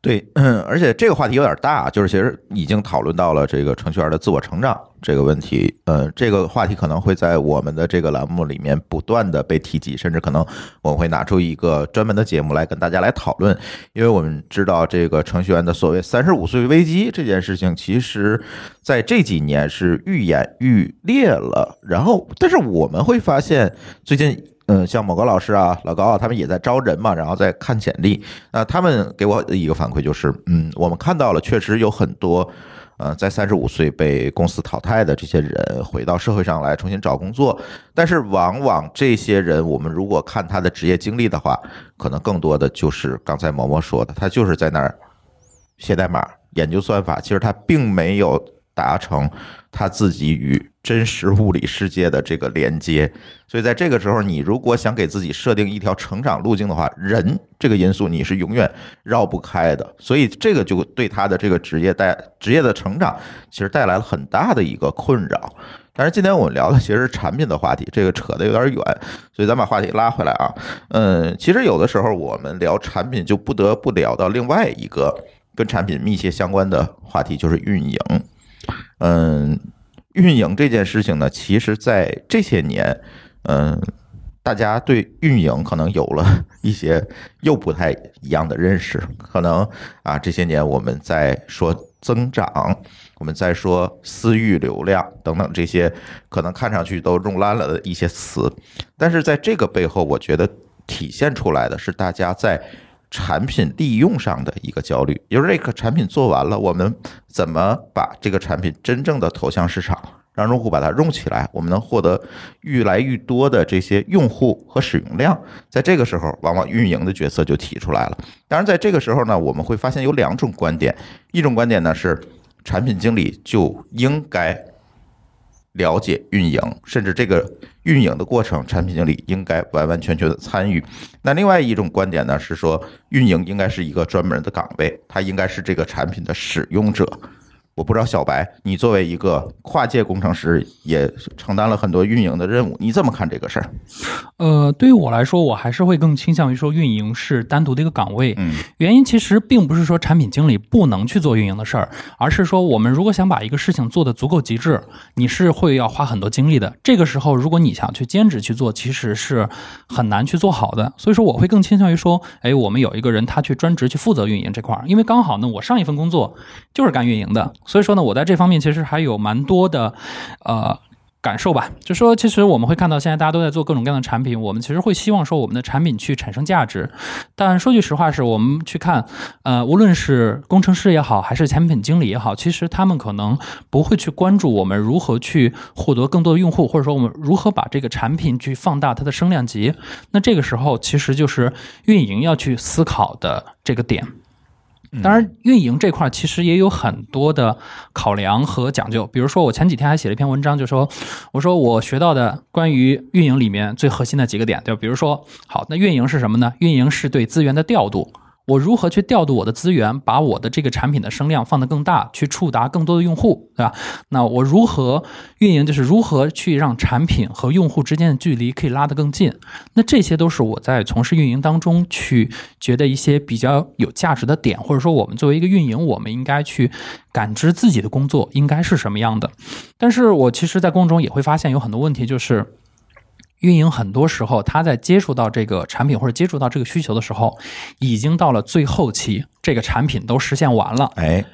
对，而且这个话题有点大，就是其实已经讨论到了这个程序员的自我成长这个问题，呃，这个话题可能会在我们的这个栏目里面不断的被提及，甚至可能我们会拿出一个专门的节目来跟大家来讨论，因为我们知道这个程序员的所谓三十五岁危机这件事情，其实在这几年是愈演愈烈了，然后，但是我们会发现最近。嗯，像某个老师啊、老高啊，他们也在招人嘛，然后在看简历。那他们给我的一个反馈就是，嗯，我们看到了，确实有很多，呃，在三十五岁被公司淘汰的这些人回到社会上来重新找工作。但是，往往这些人，我们如果看他的职业经历的话，可能更多的就是刚才毛毛说的，他就是在那儿写代码、研究算法，其实他并没有达成他自己与。真实物理世界的这个连接，所以在这个时候，你如果想给自己设定一条成长路径的话，人这个因素你是永远绕不开的。所以这个就对他的这个职业带职业的成长，其实带来了很大的一个困扰。但是今天我们聊的其实是产品的话题，这个扯得有点远，所以咱把话题拉回来啊。嗯，其实有的时候我们聊产品，就不得不聊到另外一个跟产品密切相关的话题，就是运营。嗯。运营这件事情呢，其实在这些年，嗯，大家对运营可能有了一些又不太一样的认识。可能啊，这些年我们在说增长，我们在说私域流量等等这些可能看上去都用烂了的一些词，但是在这个背后，我觉得体现出来的是大家在产品利用上的一个焦虑，也就是这个产品做完了，我们怎么把这个产品真正的投向市场，让用户把它用起来，我们能获得越来越多的这些用户和使用量。在这个时候，往往运营的角色就提出来了。当然，在这个时候呢，我们会发现有两种观点，一种观点呢是产品经理就应该了解运营，甚至这个运营的过程，产品经理应该完完全全的参与。那另外一种观点呢是说，运营应该是一个专门的岗位，他应该是这个产品的使用者。我不知道小白，你作为一个跨界工程师，也承担了很多运营的任务，你怎么看这个事儿？呃，对于我来说，我还是会更倾向于说运营是单独的一个岗位。嗯，原因其实并不是说产品经理不能去做运营的事儿，而是说我们如果想把一个事情做得足够极致，你是会要花很多精力的。这个时候，如果你想去兼职去做，其实是很难去做好的。所以说，我会更倾向于说，哎，我们有一个人他去专职去负责运营这块儿，因为刚好呢，我上一份工作就是干运营的，所以说呢，我在这方面其实还有蛮多的，呃。感受吧，就说其实我们会看到现在大家都在做各种各样的产品，我们其实会希望说我们的产品去产生价值。但说句实话，是我们去看，呃，无论是工程师也好，还是产品经理也好，其实他们可能不会去关注我们如何去获得更多的用户，或者说我们如何把这个产品去放大它的声量级。那这个时候，其实就是运营要去思考的这个点。当然，运营这块其实也有很多的考量和讲究。比如说，我前几天还写了一篇文章，就说我说我学到的关于运营里面最核心的几个点，对吧？比如说，好，那运营是什么呢？运营是对资源的调度。我如何去调度我的资源，把我的这个产品的声量放得更大，去触达更多的用户，对吧？那我如何运营，就是如何去让产品和用户之间的距离可以拉得更近。那这些都是我在从事运营当中去觉得一些比较有价值的点，或者说我们作为一个运营，我们应该去感知自己的工作应该是什么样的。但是我其实，在工作中也会发现有很多问题，就是。运营很多时候，他在接触到这个产品或者接触到这个需求的时候，已经到了最后期，这个产品都实现完了。哎，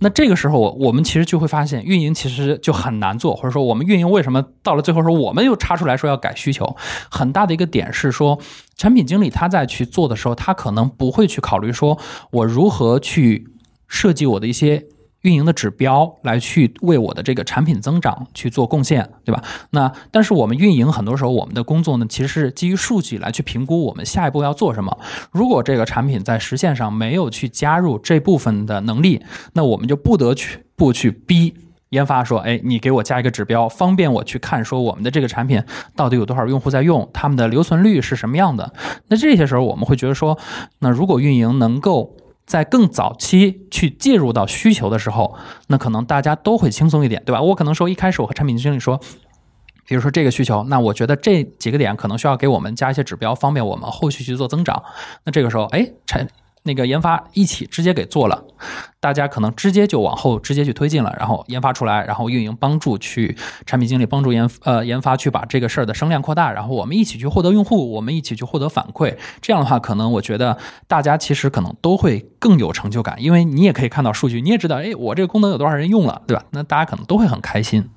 那这个时候，我我们其实就会发现，运营其实就很难做，或者说，我们运营为什么到了最后说，我们又插出来说要改需求？很大的一个点是说，产品经理他在去做的时候，他可能不会去考虑说我如何去设计我的一些。运营的指标来去为我的这个产品增长去做贡献，对吧？那但是我们运营很多时候我们的工作呢，其实是基于数据来去评估我们下一步要做什么。如果这个产品在实现上没有去加入这部分的能力，那我们就不得去不去逼研发说，哎，你给我加一个指标，方便我去看说我们的这个产品到底有多少用户在用，他们的留存率是什么样的。那这些时候我们会觉得说，那如果运营能够。在更早期去介入到需求的时候，那可能大家都会轻松一点，对吧？我可能说一开始我和产品经理说，比如说这个需求，那我觉得这几个点可能需要给我们加一些指标，方便我们后续去做增长。那这个时候，哎，产。那个研发一起直接给做了，大家可能直接就往后直接去推进了，然后研发出来，然后运营帮助去产品经理帮助研呃研发去把这个事儿的声量扩大，然后我们一起去获得用户，我们一起去获得反馈，这样的话，可能我觉得大家其实可能都会更有成就感，因为你也可以看到数据，你也知道，哎，我这个功能有多少人用了，对吧？那大家可能都会很开心。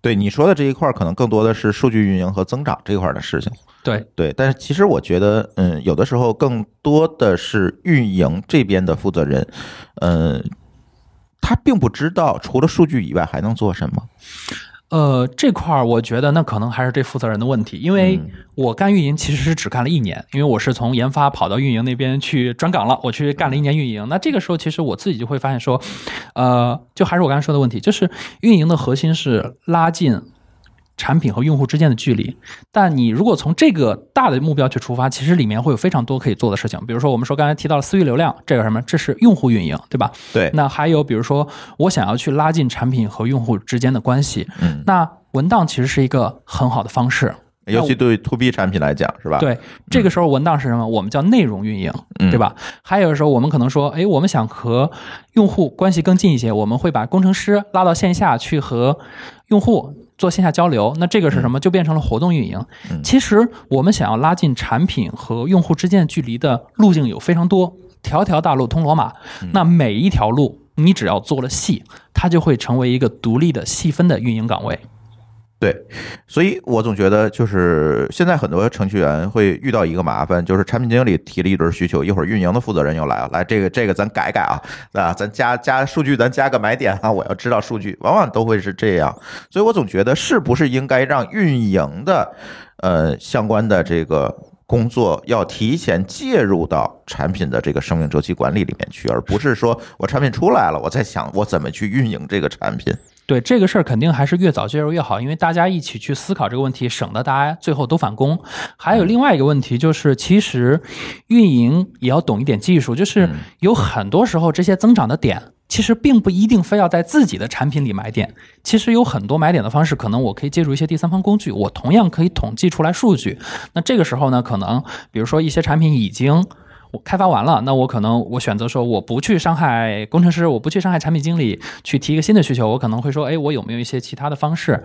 对你说的这一块，可能更多的是数据运营和增长这块的事情。对对，但是其实我觉得，嗯，有的时候更多的是运营这边的负责人，嗯，他并不知道除了数据以外还能做什么。呃，这块儿我觉得那可能还是这负责人的问题，因为我干运营其实是只干了一年，因为我是从研发跑到运营那边去转岗了，我去干了一年运营。那这个时候其实我自己就会发现说，呃，就还是我刚才说的问题，就是运营的核心是拉近。产品和用户之间的距离，但你如果从这个大的目标去出发，其实里面会有非常多可以做的事情。比如说，我们说刚才提到了私域流量，这个什么，这是用户运营，对吧？对。那还有比如说，我想要去拉近产品和用户之间的关系，嗯，那文档其实是一个很好的方式，尤其对 to B 产品来讲，是吧？对，这个时候文档是什么？我们叫内容运营，对吧？还有的时候，我们可能说，哎，我们想和用户关系更近一些，我们会把工程师拉到线下去和用户。做线下交流，那这个是什么？就变成了活动运营。其实我们想要拉近产品和用户之间的距离的路径有非常多，条条大路通罗马。那每一条路。你只要做了细，它就会成为一个独立的细分的运营岗位。对，所以我总觉得就是现在很多程序员会遇到一个麻烦，就是产品经理提了一堆需求，一会儿运营的负责人又来了，来这个这个咱改改啊，啊，咱加加数据，咱加个买点啊，我要知道数据，往往都会是这样。所以我总觉得是不是应该让运营的呃相关的这个工作要提前介入到产品的这个生命周期管理里面去，而不是说我产品出来了，我在想我怎么去运营这个产品。对这个事儿，肯定还是越早介入越好，因为大家一起去思考这个问题，省得大家最后都返工。还有另外一个问题就是，其实运营也要懂一点技术，就是有很多时候这些增长的点，其实并不一定非要在自己的产品里买点。其实有很多买点的方式，可能我可以借助一些第三方工具，我同样可以统计出来数据。那这个时候呢，可能比如说一些产品已经。我开发完了，那我可能我选择说我不去伤害工程师，我不去伤害产品经理，去提一个新的需求，我可能会说，哎，我有没有一些其他的方式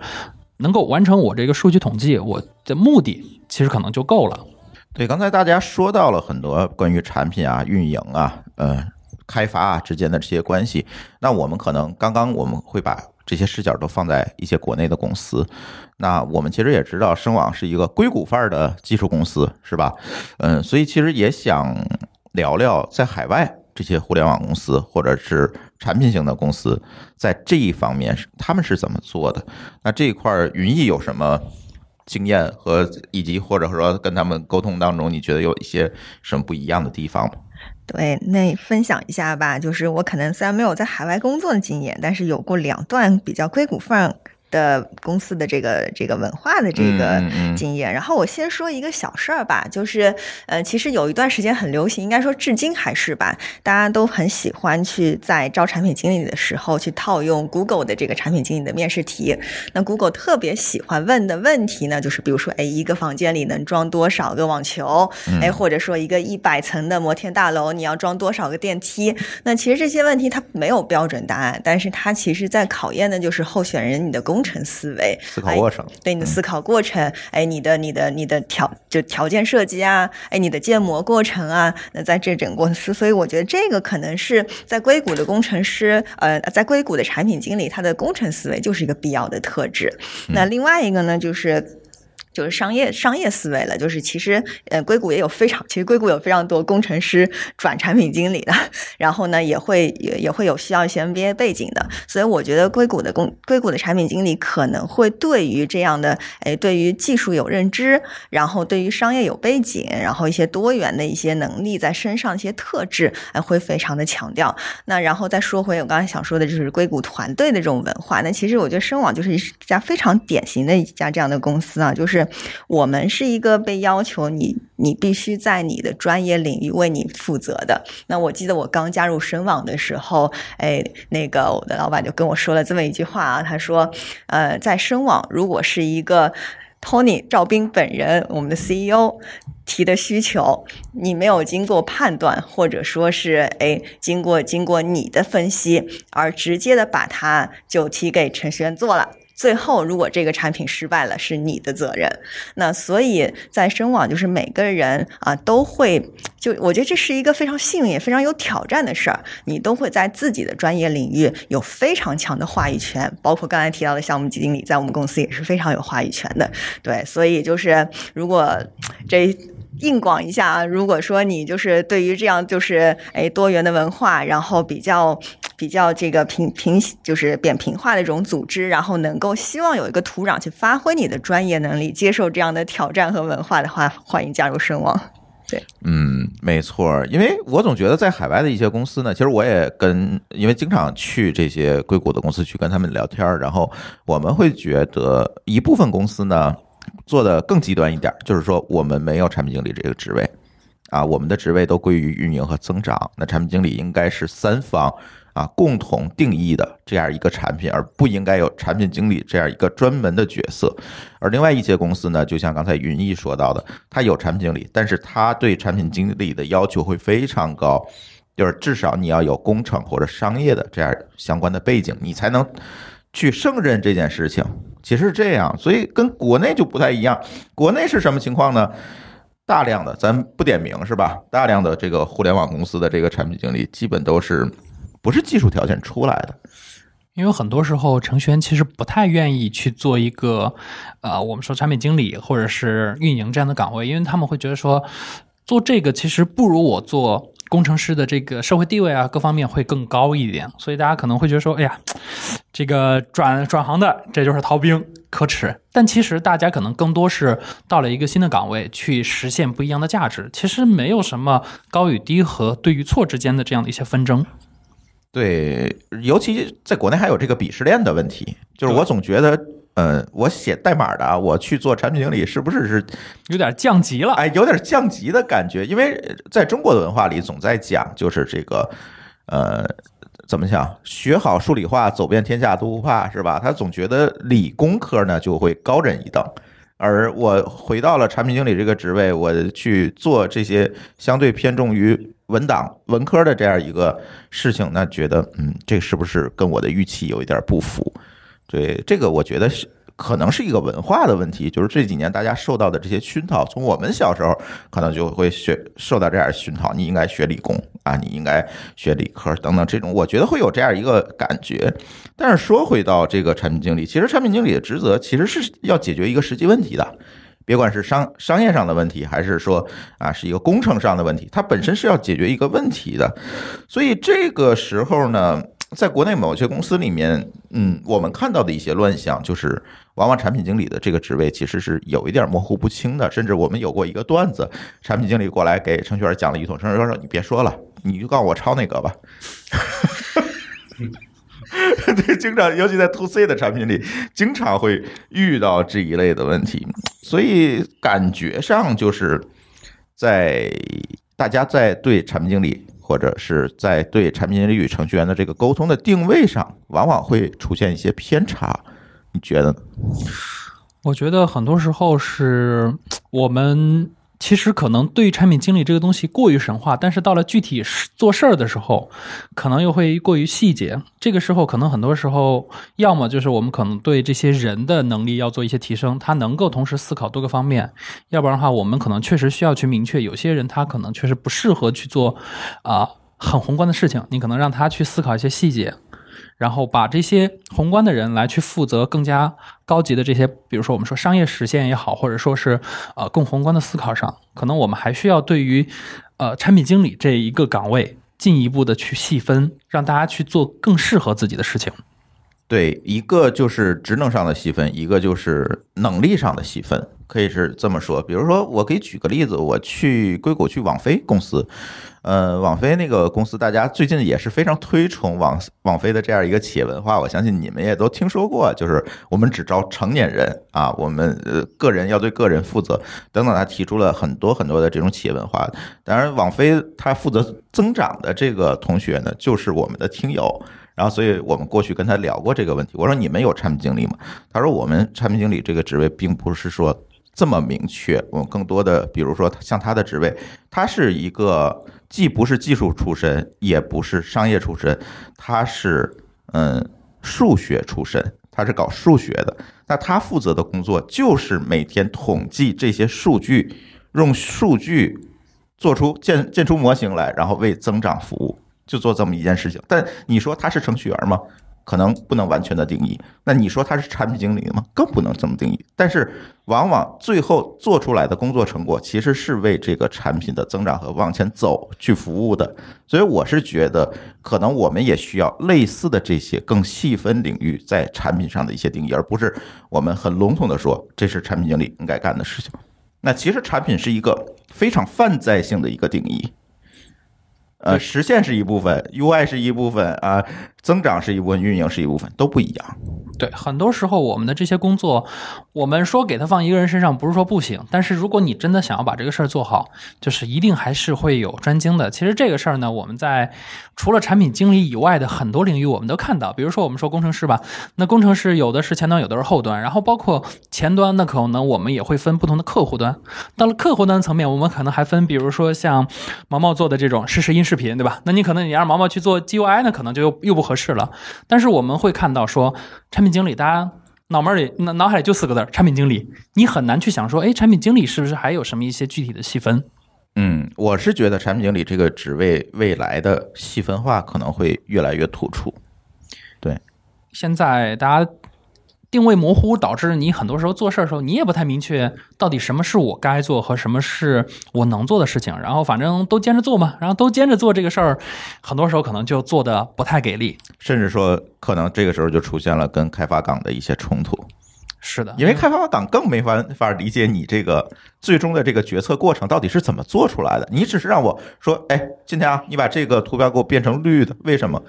能够完成我这个数据统计？我的目的其实可能就够了。对，刚才大家说到了很多关于产品啊、运营啊、嗯、开发啊之间的这些关系，那我们可能刚刚我们会把这些视角都放在一些国内的公司。那我们其实也知道，声网是一个硅谷范儿的技术公司，是吧？嗯，所以其实也想聊聊在海外这些互联网公司或者是产品型的公司，在这一方面他们是怎么做的？那这一块云艺有什么经验和以及或者说跟他们沟通当中，你觉得有一些什么不一样的地方吗？对，那分享一下吧。就是我可能虽然没有在海外工作的经验，但是有过两段比较硅谷范儿。的公司的这个这个文化的这个经验，然后我先说一个小事儿吧，就是呃，其实有一段时间很流行，应该说至今还是吧，大家都很喜欢去在招产品经理的时候去套用 Google 的这个产品经理的面试题。那 Google 特别喜欢问的问题呢，就是比如说，哎，一个房间里能装多少个网球？哎，或者说一个一百层的摩天大楼，你要装多少个电梯？那其实这些问题它没有标准答案，但是它其实在考验的就是候选人你的工。工程思维，思考过程，对你的思考过程，哎，你的你的你的条就条件设计啊，哎，你的建模过程啊，那在这整个公司，所以我觉得这个可能是在硅谷的工程师，呃，在硅谷的产品经理，他的工程思维就是一个必要的特质。那另外一个呢，就是。就是商业商业思维了，就是其实呃，硅谷也有非常，其实硅谷有非常多工程师转产品经理的，然后呢，也会也也会有需要一些 MBA 背景的，所以我觉得硅谷的工硅谷的产品经理可能会对于这样的哎，对于技术有认知，然后对于商业有背景，然后一些多元的一些能力在身上一些特质，哎，会非常的强调。那然后再说回我刚才想说的，就是硅谷团队的这种文化。那其实我觉得深网就是一家非常典型的一家这样的公司啊，就是。我们是一个被要求你，你必须在你的专业领域为你负责的。那我记得我刚加入深网的时候，哎，那个我的老板就跟我说了这么一句话啊，他说，呃，在深网如果是一个 Tony 赵斌本人，我们的 CEO 提的需求，你没有经过判断，或者说是哎，经过经过你的分析，而直接的把它就提给程序员做了。最后，如果这个产品失败了，是你的责任。那所以在深网，就是每个人啊都会，就我觉得这是一个非常幸运也非常有挑战的事儿。你都会在自己的专业领域有非常强的话语权，包括刚才提到的项目经理，在我们公司也是非常有话语权的。对，所以就是如果这。硬广一下啊！如果说你就是对于这样就是哎多元的文化，然后比较比较这个平平就是扁平化的这种组织，然后能够希望有一个土壤去发挥你的专业能力，接受这样的挑战和文化的话，欢迎加入声望。对，嗯，没错，因为我总觉得在海外的一些公司呢，其实我也跟因为经常去这些硅谷的公司去跟他们聊天然后我们会觉得一部分公司呢。做的更极端一点，就是说我们没有产品经理这个职位，啊，我们的职位都归于运营和增长。那产品经理应该是三方啊共同定义的这样一个产品，而不应该有产品经理这样一个专门的角色。而另外一些公司呢，就像刚才云逸说到的，他有产品经理，但是他对产品经理的要求会非常高，就是至少你要有工程或者商业的这样相关的背景，你才能去胜任这件事情。其实是这样，所以跟国内就不太一样。国内是什么情况呢？大量的，咱不点名是吧？大量的这个互联网公司的这个产品经理，基本都是。不是技术条件出来的。因为很多时候程序员其实不太愿意去做一个，呃，我们说产品经理或者是运营这样的岗位，因为他们会觉得说，做这个其实不如我做工程师的这个社会地位啊，各方面会更高一点，所以大家可能会觉得说，哎呀，这个转转行的这就是逃兵，可耻。但其实大家可能更多是到了一个新的岗位去实现不一样的价值，其实没有什么高与低和对与错之间的这样的一些纷争。对，尤其在国内还有这个鄙视链的问题，就是我总觉得，呃，我写代码的啊，我去做产品经理，是不是是有点降级了？哎，有点降级的感觉，因为在中国的文化里总在讲，就是这个，呃，怎么讲，学好数理化，走遍天下都不怕，是吧？他总觉得理工科呢就会高人一等，而我回到了产品经理这个职位，我去做这些相对偏重于文档文科的这样一个事情，那觉得，嗯，这是不是跟我的预期有一点不符？对，这个我觉得是可能是一个文化的问题，就是这几年大家受到的这些熏陶，从我们小时候可能就会学受到这样熏陶，你应该学理工啊，你应该学理科等等这种，我觉得会有这样一个感觉。但是说回到这个产品经理，其实产品经理的职责其实是要解决一个实际问题的。别管是商商业上的问题，还是说啊是一个工程上的问题，它本身是要解决一个问题的。所以这个时候呢，在国内某些公司里面，嗯，我们看到的一些乱象，就是往往产品经理的这个职位其实是有一点模糊不清的。甚至我们有过一个段子，产品经理过来给程序员讲了一通，程序员说：“你别说了，你就告诉我抄那个吧。”对，经常，尤其在 to C 的产品里，经常会遇到这一类的问题，所以感觉上就是在大家在对产品经理或者是在对产品经理与程序员的这个沟通的定位上，往往会出现一些偏差。你觉得呢？我觉得很多时候是我们。其实可能对于产品经理这个东西过于神话，但是到了具体做事儿的时候，可能又会过于细节。这个时候可能很多时候，要么就是我们可能对这些人的能力要做一些提升，他能够同时思考多个方面；要不然的话，我们可能确实需要去明确，有些人他可能确实不适合去做啊很宏观的事情，你可能让他去思考一些细节。然后把这些宏观的人来去负责更加高级的这些，比如说我们说商业实现也好，或者说是呃更宏观的思考上，可能我们还需要对于呃产品经理这一个岗位进一步的去细分，让大家去做更适合自己的事情。对，一个就是职能上的细分，一个就是能力上的细分，可以是这么说。比如说，我可以举个例子，我去硅谷去网飞公司。呃，网飞那个公司，大家最近也是非常推崇网网飞的这样一个企业文化，我相信你们也都听说过，就是我们只招成年人啊，我们呃个人要对个人负责等等，他提出了很多很多的这种企业文化。当然，网飞他负责增长的这个同学呢，就是我们的听友，然后所以我们过去跟他聊过这个问题，我说你们有产品经理吗？他说我们产品经理这个职位并不是说这么明确，我们更多的比如说像他的职位，他是一个。既不是技术出身，也不是商业出身，他是嗯数学出身，他是搞数学的。那他负责的工作就是每天统计这些数据，用数据做出建建出模型来，然后为增长服务，就做这么一件事情。但你说他是程序员吗？可能不能完全的定义，那你说他是产品经理吗？更不能这么定义。但是往往最后做出来的工作成果，其实是为这个产品的增长和往前走去服务的。所以我是觉得，可能我们也需要类似的这些更细分领域在产品上的一些定义，而不是我们很笼统的说这是产品经理应该干的事情。那其实产品是一个非常泛在性的一个定义。呃，实现是一部分，UI 是一部分啊，增长是一部分，运营是一部分，都不一样。对，很多时候我们的这些工作，我们说给他放一个人身上，不是说不行。但是如果你真的想要把这个事儿做好，就是一定还是会有专精的。其实这个事儿呢，我们在除了产品经理以外的很多领域，我们都看到。比如说我们说工程师吧，那工程师有的是前端，有的是后端，然后包括前端，那可能我们也会分不同的客户端。到了客户端层面，我们可能还分，比如说像毛毛做的这种实时音视频，对吧？那你可能你让毛毛去做 GUI，那可能就又又不合适了。但是我们会看到说产品。经理，大家脑门里、脑脑海里就四个字产品经理，你很难去想说，哎，产品经理是不是还有什么一些具体的细分？嗯，我是觉得产品经理这个职位未来的细分化可能会越来越突出。对现在大家定位模糊，导致你很多时候做事儿的时候，你也不太明确到底什么是我该做和什么是我能做的事情。然后反正都坚持做嘛，然后都坚持做这个事儿，很多时候可能就做的不太给力。甚至说，可能这个时候就出现了跟开发岗的一些冲突，是的，因为开发岗更没法法理解你这个最终的这个决策过程到底是怎么做出来的。你只是让我说，哎，今天啊，你把这个图标给我变成绿的，为什么？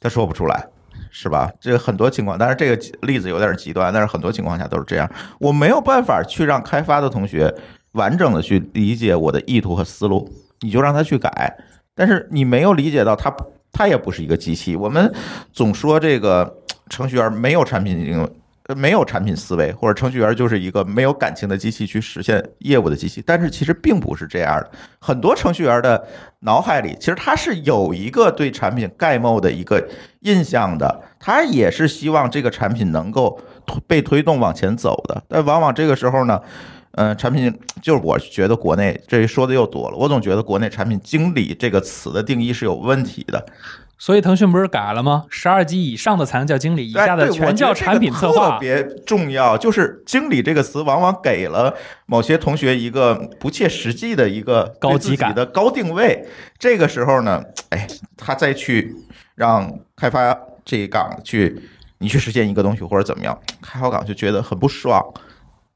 他说不出来，是吧？这很多情况，但是这个例子有点极端，但是很多情况下都是这样。我没有办法去让开发的同学完整的去理解我的意图和思路，你就让他去改，但是你没有理解到他，他也不是一个机器。我们总说这个程序员没有产品经没有产品思维，或者程序员就是一个没有感情的机器去实现业务的机器，但是其实并不是这样的。很多程序员的脑海里，其实他是有一个对产品概貌的一个印象的，他也是希望这个产品能够被推动往前走的。但往往这个时候呢，嗯、产品就是我觉得国内这说的又多了，我总觉得国内产品经理这个词的定义是有问题的。所以腾讯不是改了吗？十二级以上的才能叫经理，以下的全叫产品策划特。别重要，就是“经理”这个词，往往给了某些同学一个不切实际的一个高级感的高定位。这个时候呢，哎，他再去让开发这一岗去，你去实现一个东西或者怎么样，开发岗就觉得很不爽。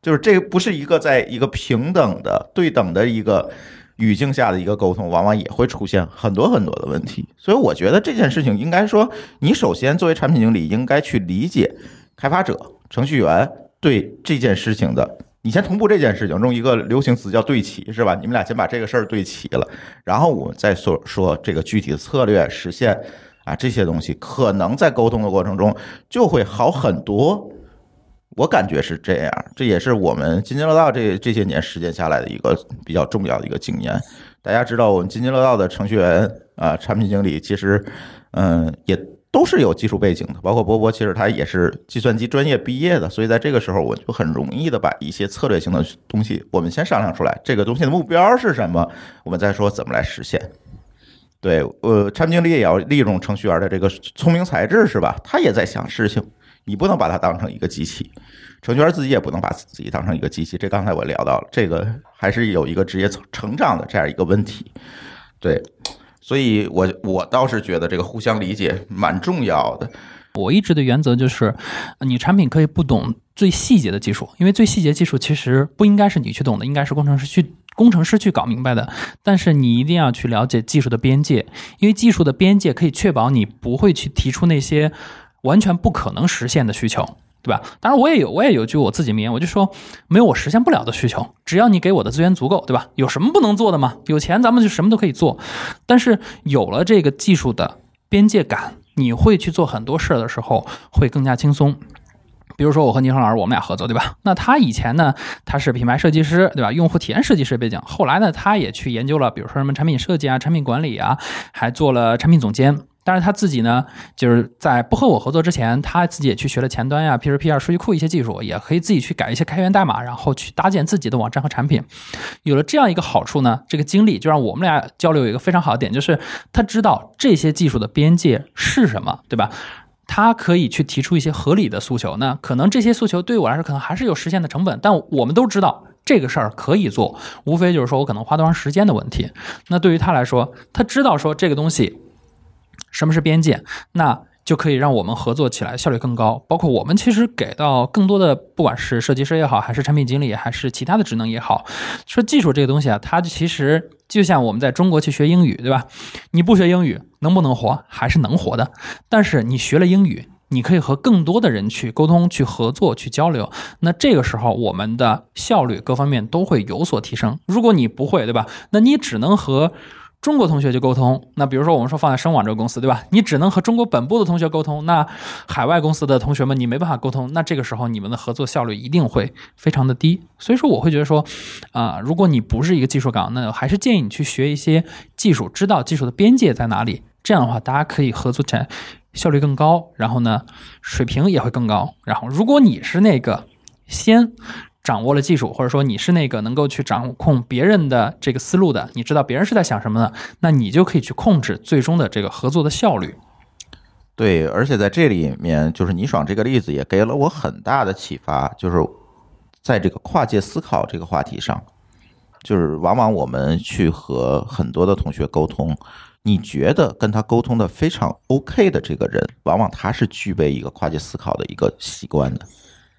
就是这不是一个在一个平等的、对等的一个语境下的一个沟通，往往也会出现很多很多的问题。所以我觉得这件事情应该说，你首先作为产品经理，应该去理解开发者、程序员对这件事情的。你先同步这件事情，用一个流行词叫对齐，是吧？你们俩先把这个事儿对齐了，然后我们再说说这个具体的策略实现啊，这些东西可能在沟通的过程中就会好很多。我感觉是这样，这也是我们津津乐道这这些年实践下来的一个比较重要的一个经验。大家知道，我们津津乐道的程序员啊、产品经理，其实嗯也都是有技术背景的，包括波波，其实他也是计算机专业毕业的，所以在这个时候，我就很容易的把一些策略性的东西，我们先商量出来，这个东西的目标是什么，我们再说怎么来实现。对，呃，产品经理也要利用程序员的这个聪明才智，是吧？他也在想事情，你不能把它当成一个机器，程序员自己也不能把自己当成一个机器。这刚才我聊到了，这个还是有一个职业成成长的这样一个问题。对，所以我我倒是觉得这个互相理解蛮重要的。我一直的原则就是，你产品可以不懂最细节的技术，因为最细节技术其实不应该是你去懂的，应该是工程师去工程师去搞明白的。但是你一定要去了解技术的边界，因为技术的边界可以确保你不会去提出那些完全不可能实现的需求。对吧？当然，我也有，我也有句我自己名言，我就说，没有我实现不了的需求，只要你给我的资源足够，对吧？有什么不能做的吗？有钱咱们就什么都可以做。但是有了这个技术的边界感，你会去做很多事儿的时候会更加轻松。比如说我和倪成老师，我们俩合作，对吧？那他以前呢，他是品牌设计师，对吧？用户体验设计师背景，后来呢，他也去研究了，比如说什么产品设计啊、产品管理啊，还做了产品总监。但是他自己呢，就是在不和我合作之前，他自己也去学了前端呀、P2P 啊、数据库一些技术，也可以自己去改一些开源代码，然后去搭建自己的网站和产品。有了这样一个好处呢，这个经历就让我们俩交流有一个非常好的点，就是他知道这些技术的边界是什么，对吧？他可以去提出一些合理的诉求。那可能这些诉求对于我来说可能还是有实现的成本，但我们都知道这个事儿可以做，无非就是说我可能花多长时间的问题。那对于他来说，他知道说这个东西什么是边界，那就可以让我们合作起来效率更高。包括我们其实给到更多的，不管是设计师也好，还是产品经理，还是其他的职能也好，说技术这个东西啊，它其实就像我们在中国去学英语，对吧？你不学英语能不能活？还是能活的。但是你学了英语，你可以和更多的人去沟通、去合作、去交流。那这个时候，我们的效率各方面都会有所提升。如果你不会，对吧？那你只能和中国同学去沟通。那比如说，我们说放在声网这个公司，对吧？你只能和中国本部的同学沟通。那海外公司的同学们，你没办法沟通。那这个时候，你们的合作效率一定会非常的低。所以说，我会觉得说，啊、如果你不是一个技术岗，那还是建议你去学一些技术，知道技术的边界在哪里。这样的话，大家可以合作起来，效率更高，然后呢，水平也会更高。然后，如果你是那个先掌握了技术，或者说你是那个能够去掌控别人的这个思路的，你知道别人是在想什么的，那你就可以去控制最终的这个合作的效率。对，而且在这里面，就是倪爽这个例子也给了我很大的启发，就是在这个跨界思考这个话题上，就是往往我们去和很多的同学沟通，你觉得跟他沟通的非常 OK 的这个人，往往他是具备一个跨界思考的一个习惯的。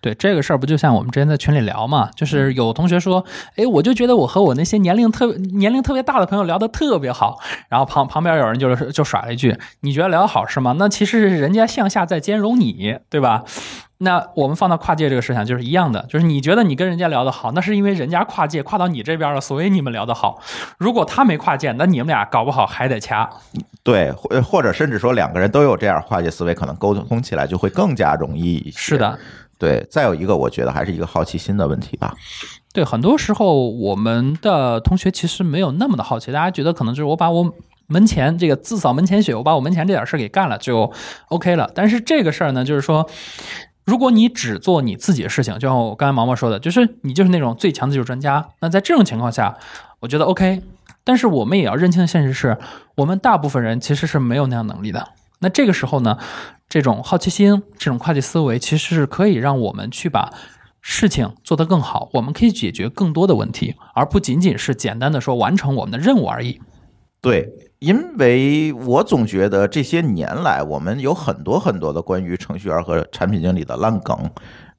对这个事儿，不就像我们之前在群里聊嘛？就是有同学说，哎，我就觉得我和我那些年龄特年龄特别大的朋友聊得特别好，然后旁旁边有人就是就甩了一句，你觉得聊得好是吗？那其实是人家向下在兼容你，对吧？那我们放到跨界这个事情就是一样的，就是你觉得你跟人家聊得好，那是因为人家跨界跨到你这边了，所以你们聊得好。如果他没跨界，那你们俩搞不好还得掐。对，或或者甚至说两个人都有这样跨界思维，可能沟通起来就会更加容易一些。是的。对，再有一个，我觉得还是一个好奇心的问题吧。对，很多时候我们的同学其实没有那么的好奇，大家觉得可能就是我把我门前这个自扫门前雪，我把我门前这点事儿给干了就 OK 了。但是这个事儿呢，就是说，如果你只做你自己的事情，就像我刚才毛毛说的，就是你就是那种最强的技术专家，那在这种情况下，我觉得 OK。但是我们也要认清的现实是，我们大部分人其实是没有那样能力的。那这个时候呢？这种好奇心，这种会计思维，其实是可以让我们去把事情做得更好。我们可以解决更多的问题，而不仅仅是简单的说完成我们的任务而已。对，因为我总觉得这些年来，我们有很多很多的关于程序员和产品经理的烂梗。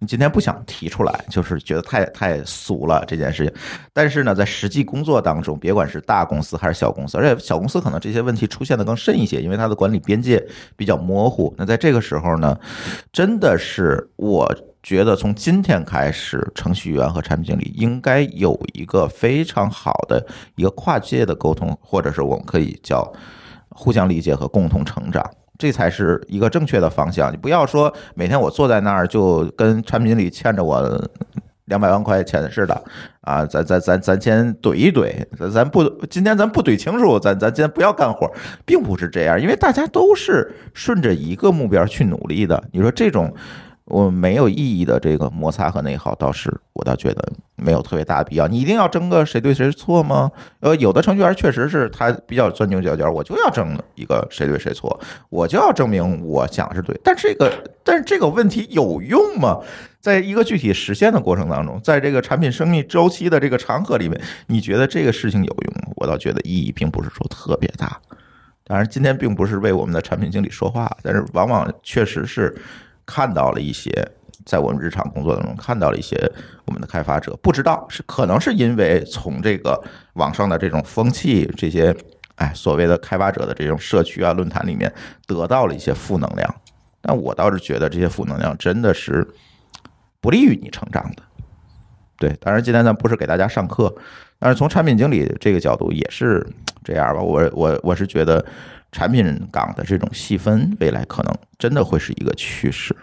今天不想提出来，就是觉得太太俗了这件事情。但是呢，在实际工作当中，别管是大公司还是小公司，而且小公司可能这些问题出现的更甚一些，因为它的管理边界比较模糊。那在这个时候呢，真的是我觉得从今天开始，程序员和产品经理应该有一个非常好的一个跨界的沟通，或者是我们可以叫互相理解和共同成长。这才是一个正确的方向。你不要说每天我坐在那儿就跟产品经理欠着我两百万块钱似的啊！咱咱咱咱先怼一怼，咱咱不今天咱不怼清楚，咱咱今天不要干活，并不是这样，因为大家都是顺着一个目标去努力的。你说这种。我没有意义的这个摩擦和内耗，倒是我倒觉得没有特别大的必要。你一定要争个谁对谁错吗？呃，有的程序员确实是他比较钻牛角尖，我就要争一个谁对谁错，我就要证明我想的是对。但这个，但是这个问题有用吗？在一个具体实现的过程当中，在这个产品生命周期的这个长河里面，你觉得这个事情有用吗？我倒觉得意义并不是说特别大。当然，今天并不是为我们的产品经理说话，但是往往确实是。看到了一些，在我们日常工作当中看到了一些我们的开发者，不知道是可能是因为从这个网上的这种风气，这些哎所谓的开发者的这种社区啊论坛里面得到了一些负能量，但我倒是觉得这些负能量真的是不利于你成长的。对，当然今天咱不是给大家上课，但是从产品经理这个角度也是这样吧。我我我是觉得。产品岗的这种细分，未来可能真的会是一个趋势。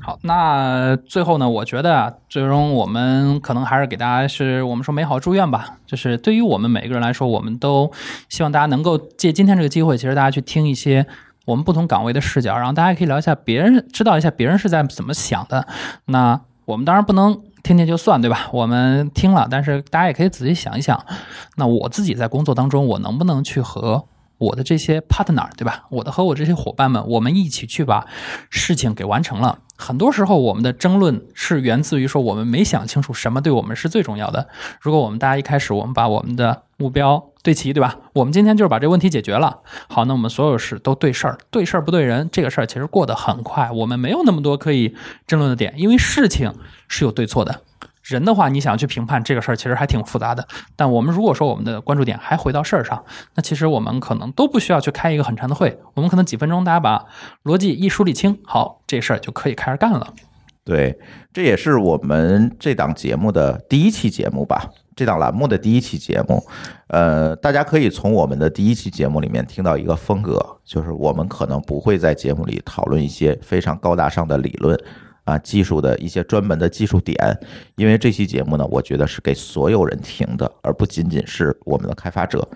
好，那最后呢，我觉得啊，最终我们可能还是给大家是我们说美好祝愿吧。就是对于我们每个人来说，我们都希望大家能够借今天这个机会，其实大家去听一些我们不同岗位的视角，然后大家可以聊一下别人，知道一下别人是在怎么想的。那我们当然不能听听就算，对吧？我们听了，但是大家也可以仔细想一想，那我自己在工作当中，我能不能去和。我的这些 partner，对吧？我的和我这些伙伴们，我们一起去把事情给完成了。很多时候，我们的争论是源自于说我们没想清楚什么对我们是最重要的。如果我们大家一开始我们把我们的目标对齐，对吧？我们今天就是把这问题解决了。好，那我们所有事都对事儿，对事儿不对人，这个事儿其实过得很快。我们没有那么多可以争论的点，因为事情是有对错的。人的话，你想去评判这个事儿，其实还挺复杂的。但我们如果说我们的关注点还回到事儿上，那其实我们可能都不需要去开一个很长的会，我们可能几分钟大家把逻辑一梳理清，好，这事儿就可以开始干了。对，这也是我们这档节目的第一期节目吧，这档栏目的第一期节目。呃，大家可以从我们的第一期节目里面听到一个风格，就是我们可能不会在节目里讨论一些非常高大上的理论。啊，技术的一些专门的技术点，因为这期节目呢，我觉得是给所有人听的，而不仅仅是我们的开发者。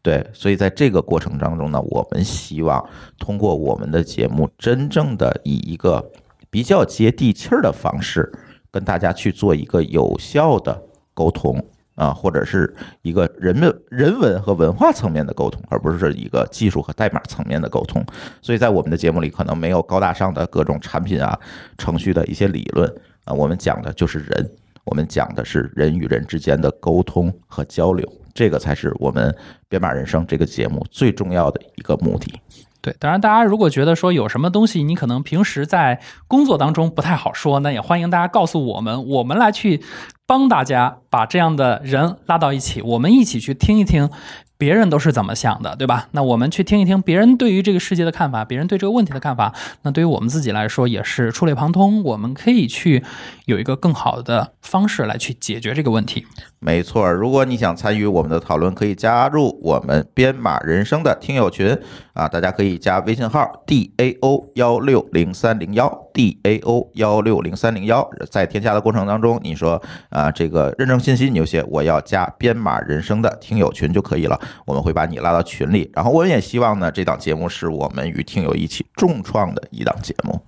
对，所以在这个过程当中呢，我们希望通过我们的节目，真正的以一个比较接地气儿的方式，跟大家去做一个有效的沟通啊，或者是一个人文、人文和文化层面的沟通，而不是一个技术和代码层面的沟通。所以在我们的节目里，可能没有高大上的各种产品啊、程序的一些理论啊，我们讲的就是人，我们讲的是人与人之间的沟通和交流，这个才是我们编码人生这个节目最重要的一个目的。对，当然，大家如果觉得说有什么东西你可能平时在工作当中不太好说，那也欢迎大家告诉我们，我们来去帮大家把这样的人拉到一起，我们一起去听一听别人都是怎么想的，对吧？那我们去听一听别人对于这个世界的看法，别人对这个问题的看法，那对于我们自己来说也是触类旁通，我们可以去有一个更好的方式来去解决这个问题。没错，如果你想参与我们的讨论，可以加入我们编码人生的听友群啊，大家可以加微信号 d a o 幺六零三零幺 d a o 幺六零三零幺，在添加的过程当中，你说啊这个认证信息你就写我要加编码人生的听友群就可以了，我们会把你拉到群里。然后我们也希望呢，这档节目是我们与听友一起重创的一档节目。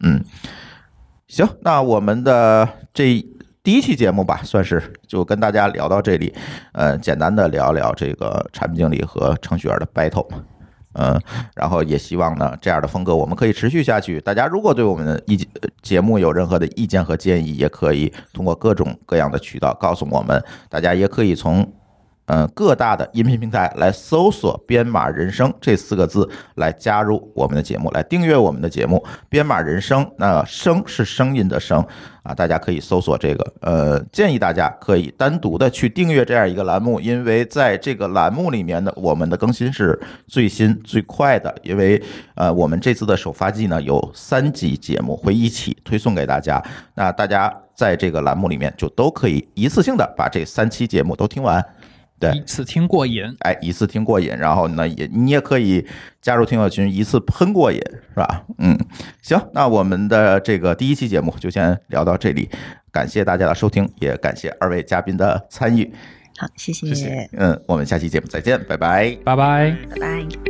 嗯，行，那我们的这。第一期节目吧，算是就跟大家聊到这里，呃，简单的聊聊这个产品经理和程序员的 battle，嗯，然后也希望呢这样的风格我们可以持续下去。大家如果对我们的意节目有任何的意见和建议，也可以通过各种各样的渠道告诉我们。大家也可以从。嗯，各大的音频平台来搜索“编码人生”这四个字，来加入我们的节目，来订阅我们的节目“编码人生”。那“声”是声音的“声”啊，大家可以搜索这个。呃，建议大家可以单独的去订阅这样一个栏目，因为在这个栏目里面呢，我们的更新是最新最快的。因为呃，我们这次的首发季呢有三集节目会一起推送给大家，那大家在这个栏目里面就都可以一次性的把这三期节目都听完。对，一次听过瘾，哎，一次听过瘾，然后呢，也你也可以加入听友群，一次喷过瘾，是吧？嗯，行，那我们的这个第一期节目就先聊到这里，感谢大家的收听，也感谢二位嘉宾的参与。好，谢谢，谢谢嗯，我们下期节目再见，拜拜。拜拜。拜拜。